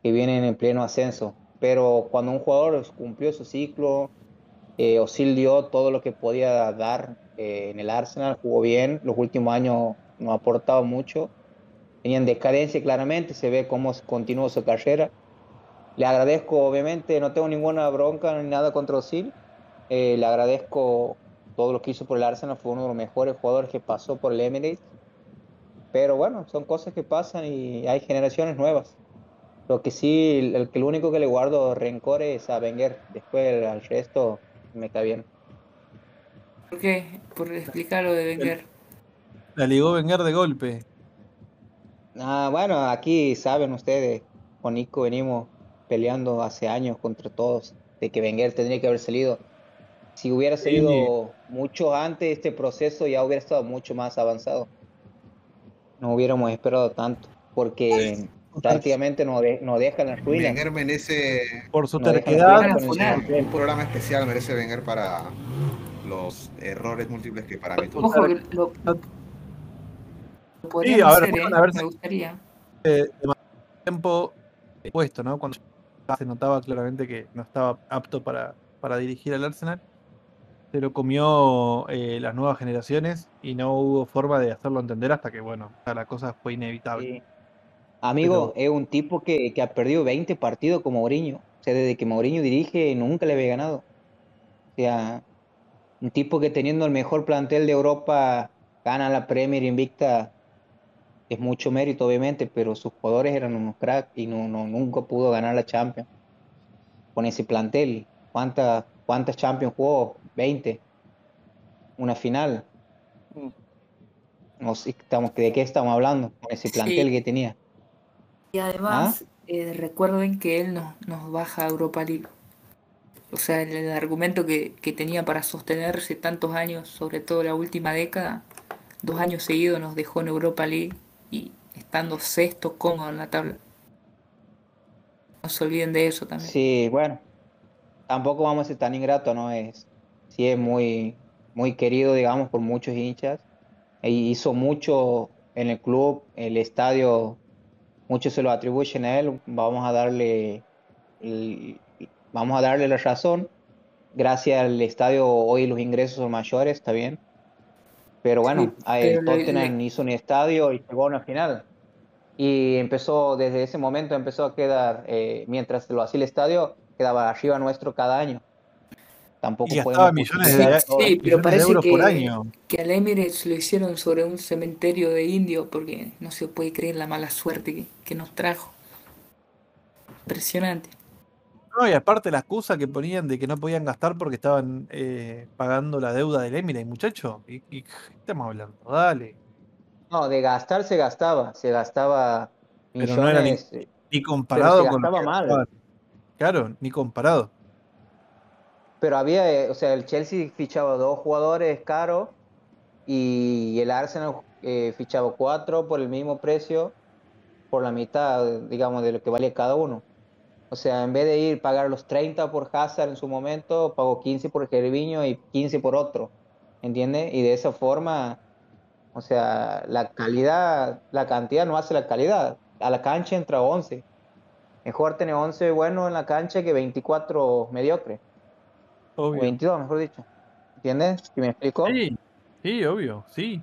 que vienen en pleno ascenso. Pero cuando un jugador cumplió su ciclo, eh, Osil dio todo lo que podía dar eh, en el Arsenal, jugó bien, los últimos años no ha aportado mucho, tenían decadencia claramente, se ve cómo continuó su carrera. Le agradezco, obviamente, no tengo ninguna bronca ni nada contra Osil, eh, le agradezco todo lo que hizo por el Arsenal, fue uno de los mejores jugadores que pasó por el Emirates, pero bueno, son cosas que pasan y hay generaciones nuevas. Lo que sí, el, el único que le guardo rencor es a Wenger, después al resto me cae bien. ¿Por qué? Por explicar lo de Wenger. La ligó Wenger de golpe. Ah, bueno, aquí saben ustedes, con Nico venimos peleando hace años contra todos, de que Wenger tendría que haber salido. Si hubiera Sí. salido mucho antes, este proceso ya hubiera estado mucho más avanzado. No hubiéramos esperado tanto, porque prácticamente nos, de- nos dejan en ruinas. Wenger merece Por su terquedad. un programa especial, merece Wenger para los errores múltiples que para mí tuvo. Ojo, lo, Sí, a ver, hacer, ¿eh? a ver Me si- gustaría. eh, demasiado tiempo eh, puesto, ¿no? Cuando se notaba claramente que no estaba apto para, para dirigir al Arsenal. Se lo comió eh, las nuevas generaciones y no hubo forma de hacerlo entender hasta que, bueno, la cosa fue inevitable. Sí. Amigo, es un tipo que, que ha perdido 20 partidos con Mourinho. O sea, desde que Mourinho dirige, nunca le había ganado. O sea, un tipo que teniendo el mejor plantel de Europa gana la Premier invicta. Es mucho mérito, obviamente, pero sus jugadores eran unos cracks y no, no, nunca pudo ganar la Champions. Con ese plantel, ¿cuántas, cuántas Champions jugó? 20. Una final. No sé, estamos, ¿de qué estamos hablando? Con ese plantel Sí. que tenía. Y además, eh, recuerden que él nos, nos baja a Europa League. O sea, el, el argumento que, que tenía para sostenerse tantos años, sobre todo la última década, dos años seguidos nos dejó en Europa League y estando sexto cómodo en la tabla. No se olviden de eso también. Sí, bueno, tampoco vamos a ser tan ingratos, ¿no? Es, sí es muy, muy querido, digamos, por muchos hinchas. E hizo mucho en el club, el estadio, muchos se lo atribuyen a él. Vamos a darle, vamos a darle la razón. Gracias al estadio hoy los ingresos son mayores, está bien. Pero bueno, Sí, pero el le- Tottenham hizo un estadio y llegó a una final. Y empezó, desde ese momento empezó a quedar, eh, mientras lo hacía el estadio, quedaba arriba nuestro cada año. Tampoco Y gastaba podemos millones de. Sí, pero millones de parece euros por que- año. Que al Emirates lo hicieron sobre un cementerio de indios porque no se puede creer la mala suerte que, que nos trajo. Impresionante. No, y aparte la excusa que ponían de que no podían gastar porque estaban eh, pagando la deuda del Emirates, muchacho. ¿Y, y qué estamos hablando? Dale. No, de gastar se gastaba, se gastaba Pero no era ni- millones. eh, Ni comparado se con lo gastaba que mal. Claro, ni comparado. Pero había, eh, o sea, el Chelsea fichaba dos jugadores caros y el Arsenal eh, fichaba cuatro por el mismo precio, por la mitad, digamos, de lo que valía cada uno. O sea, en vez de ir pagar los 30 por Hazard en su momento, pagó 15 por Gervinho y 15 por otro, ¿entiendes? Y de esa forma, o sea, la calidad, la cantidad no hace la calidad. A la cancha entra 11. Mejor tener 11 buenos en la cancha que 24 mediocres. O Obvio. 22, mejor dicho. ¿Entiendes? ¿Sí me explico? Sí, sí, obvio, sí.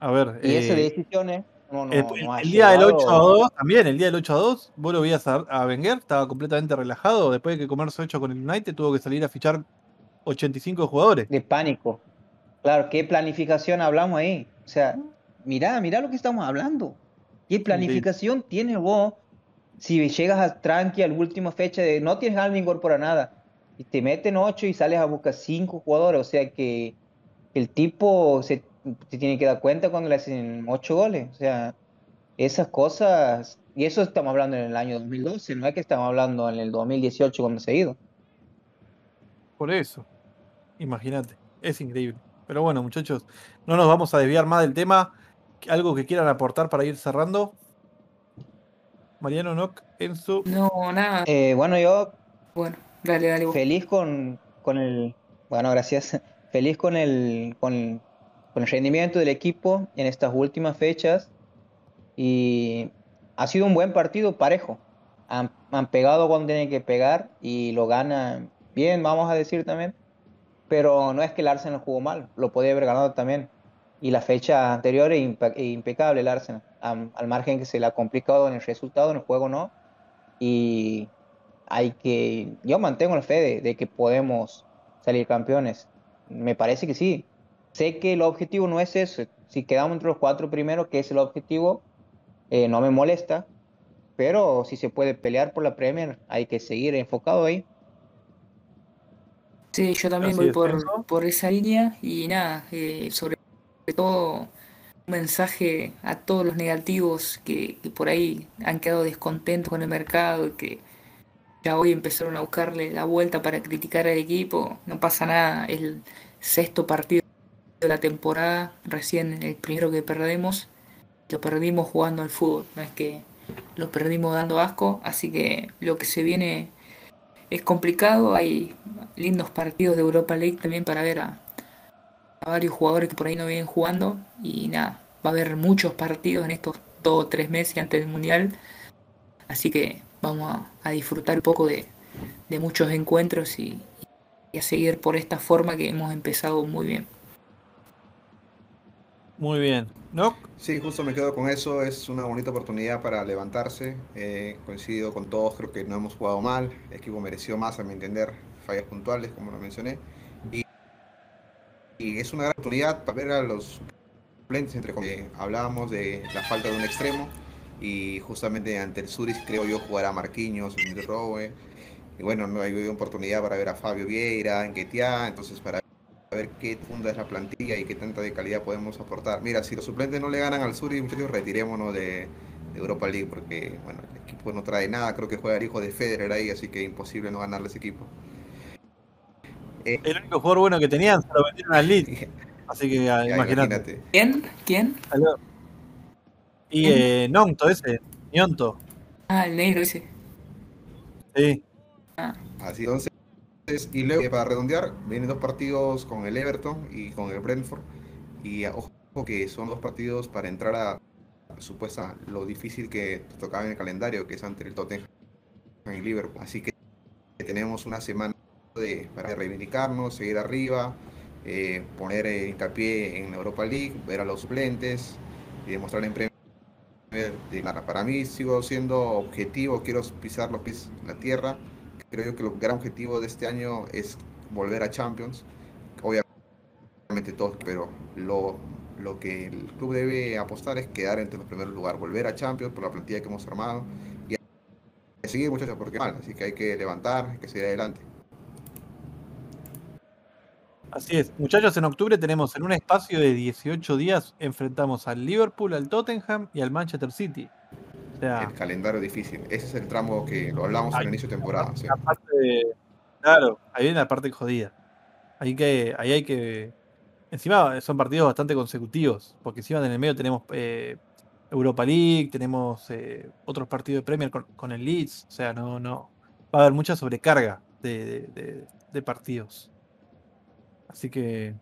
A ver, Y esas eh, decisiones no, no, el, no el día del llegado- 8 a 2, también el día del 8 a 2, vos lo veías a, a Wenger, estaba completamente relajado. Después de que comerse 8 con el United, tuvo que salir a fichar 85 jugadores. de pánico. Claro, ¿qué planificación hablamos ahí? O sea, mirá, mirá lo que estamos hablando. ¿Qué planificación tiene vos si llegas a tranqui a la última fecha de no tienes ganas de incorporar nada y te meten ocho y sales a buscar cinco jugadores, o sea que el tipo se, se tiene que dar cuenta cuando le hacen ocho goles, o sea, esas cosas, y eso estamos hablando en el año 2012, no es que estamos hablando en el 2018 cuando se ha ido. Por eso, imagínate, es increíble. Pero bueno, muchachos, no nos vamos a desviar más del tema. ¿Algo que quieran aportar para ir cerrando? Mariano Nock, Enzo. No, nada. Eh, bueno, yo Bueno, dale, dale. vos. feliz con, con el, bueno, gracias, [laughs] feliz con el, con, con el rendimiento del equipo en estas últimas fechas y ha sido un buen partido parejo. Han, han pegado cuando tienen que pegar y lo ganan bien, vamos a decir también. Pero no es que el Arsenal jugó mal, lo podía haber ganado también. Y la fecha anterior es impe- impecable el Arsenal, al margen que se le ha complicado en el resultado, en el juego no. Y hay que, yo mantengo la fe de que podemos salir campeones. Me parece que sí. Sé que el objetivo no es eso. Si quedamos entre los cuatro primeros, que es el objetivo, eh, no me molesta. Pero si se puede pelear por la Premier, hay que seguir enfocado ahí. Sí, yo también Así voy por, por esa línea y nada, eh, sobre todo un mensaje a todos los negativos que, que por ahí han quedado descontentos con el mercado y que ya hoy empezaron a buscarle la vuelta para criticar al equipo. No pasa nada, el sexto partido la temporada, recién el primero que perdemos, lo perdimos jugando al fútbol, no es que lo perdimos dando asco, así que lo que se viene es complicado, hay lindos partidos de Europa League también para ver a, varios jugadores que por ahí no vienen jugando. Y nada, va a haber muchos partidos en estos dos o tres meses antes del Mundial, así que vamos a, disfrutar un poco de, de muchos encuentros y a seguir por esta forma que hemos empezado muy bien. Muy bien. Nock, Sí, justo me quedo con eso. Es una bonita oportunidad para levantarse. Eh, coincido con todos, creo que no hemos jugado mal. El equipo mereció más, a mi entender, fallas puntuales, como lo mencioné. Y, y es una gran oportunidad para ver a los suplentes, entre comillas. Hablábamos de la falta de un extremo y justamente ante el Zurich creo yo jugará Marquinhos, Rowe. Y bueno, no hay oportunidad para ver a Fabio Vieira, Enquetia, entonces para ver qué funda es la plantilla y qué tanta de calidad podemos aportar. Mira, si los suplentes no le ganan al Sur, muchachos, retirémonos de, de Europa League porque bueno, el equipo no trae nada. Creo que juega el hijo de Federer ahí, así que imposible no ganarle ese equipo. Eh, el único jugador bueno que tenían se lo vendieron al Leeds. [laughs] Así que ah, ya, imagínate. imagínate. ¿Quién? ¿Quién? Y eh, Nonto ese, Nionto. Ah, el negro ese. Sí. Así entonces, y luego eh, para redondear, vienen dos partidos con el Everton y con el Brentford. Y ojo que son dos partidos para entrar a supuesta lo difícil que tocaba en el calendario, que es ante el Tottenham y Liverpool. Así que tenemos una semana de, para reivindicarnos, seguir arriba, eh, poner eh, hincapié en Europa League, ver a los suplentes y demostrar en nada, Para mí sigo siendo objetivo, quiero pisar los pies en la tierra. Creo yo que el gran objetivo de este año es volver a Champions. Obviamente todos, pero lo, lo que el club debe apostar es quedar entre los primeros lugares, volver a Champions por la plantilla que hemos armado y seguir muchachos porque mal, así que hay que levantar, hay que seguir adelante. Así es. Muchachos, en octubre tenemos en un espacio de 18 días, enfrentamos al Liverpool, al Tottenham y al Manchester City. Sea, El calendario difícil, ese es el tramo que lo hablamos al inicio de temporada. sí. parte claro, ahí viene la parte jodida. Ahí, que, ahí hay que. Encima son partidos bastante consecutivos, porque encima en el medio tenemos eh, Europa League, tenemos eh, otros partidos de Premier con, con el Leeds. O sea, no, no. Va a haber mucha sobrecarga de, de- de- de partidos. Así que.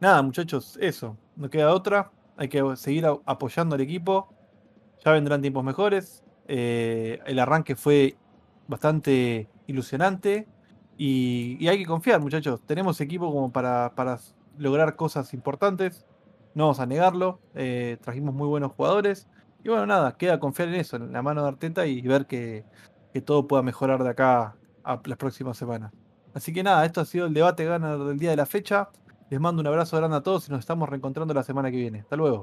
Nada, muchachos, eso. No queda otra. Hay que seguir apoyando al equipo. Ya vendrán tiempos mejores. Eh, el arranque fue bastante ilusionante. Y, hay que confiar, muchachos. Tenemos equipo como para, para lograr cosas importantes. No vamos a negarlo. eh, trajimos muy buenos jugadores. Y bueno, nada, queda confiar en eso, en la mano de Arteta y ver que, que todo pueda mejorar de acá a las próximas semanas. Así que nada, esto ha sido el debate ganar del día de la fecha. Les mando un abrazo grande a todos y nos estamos reencontrando la semana que viene. Hasta luego.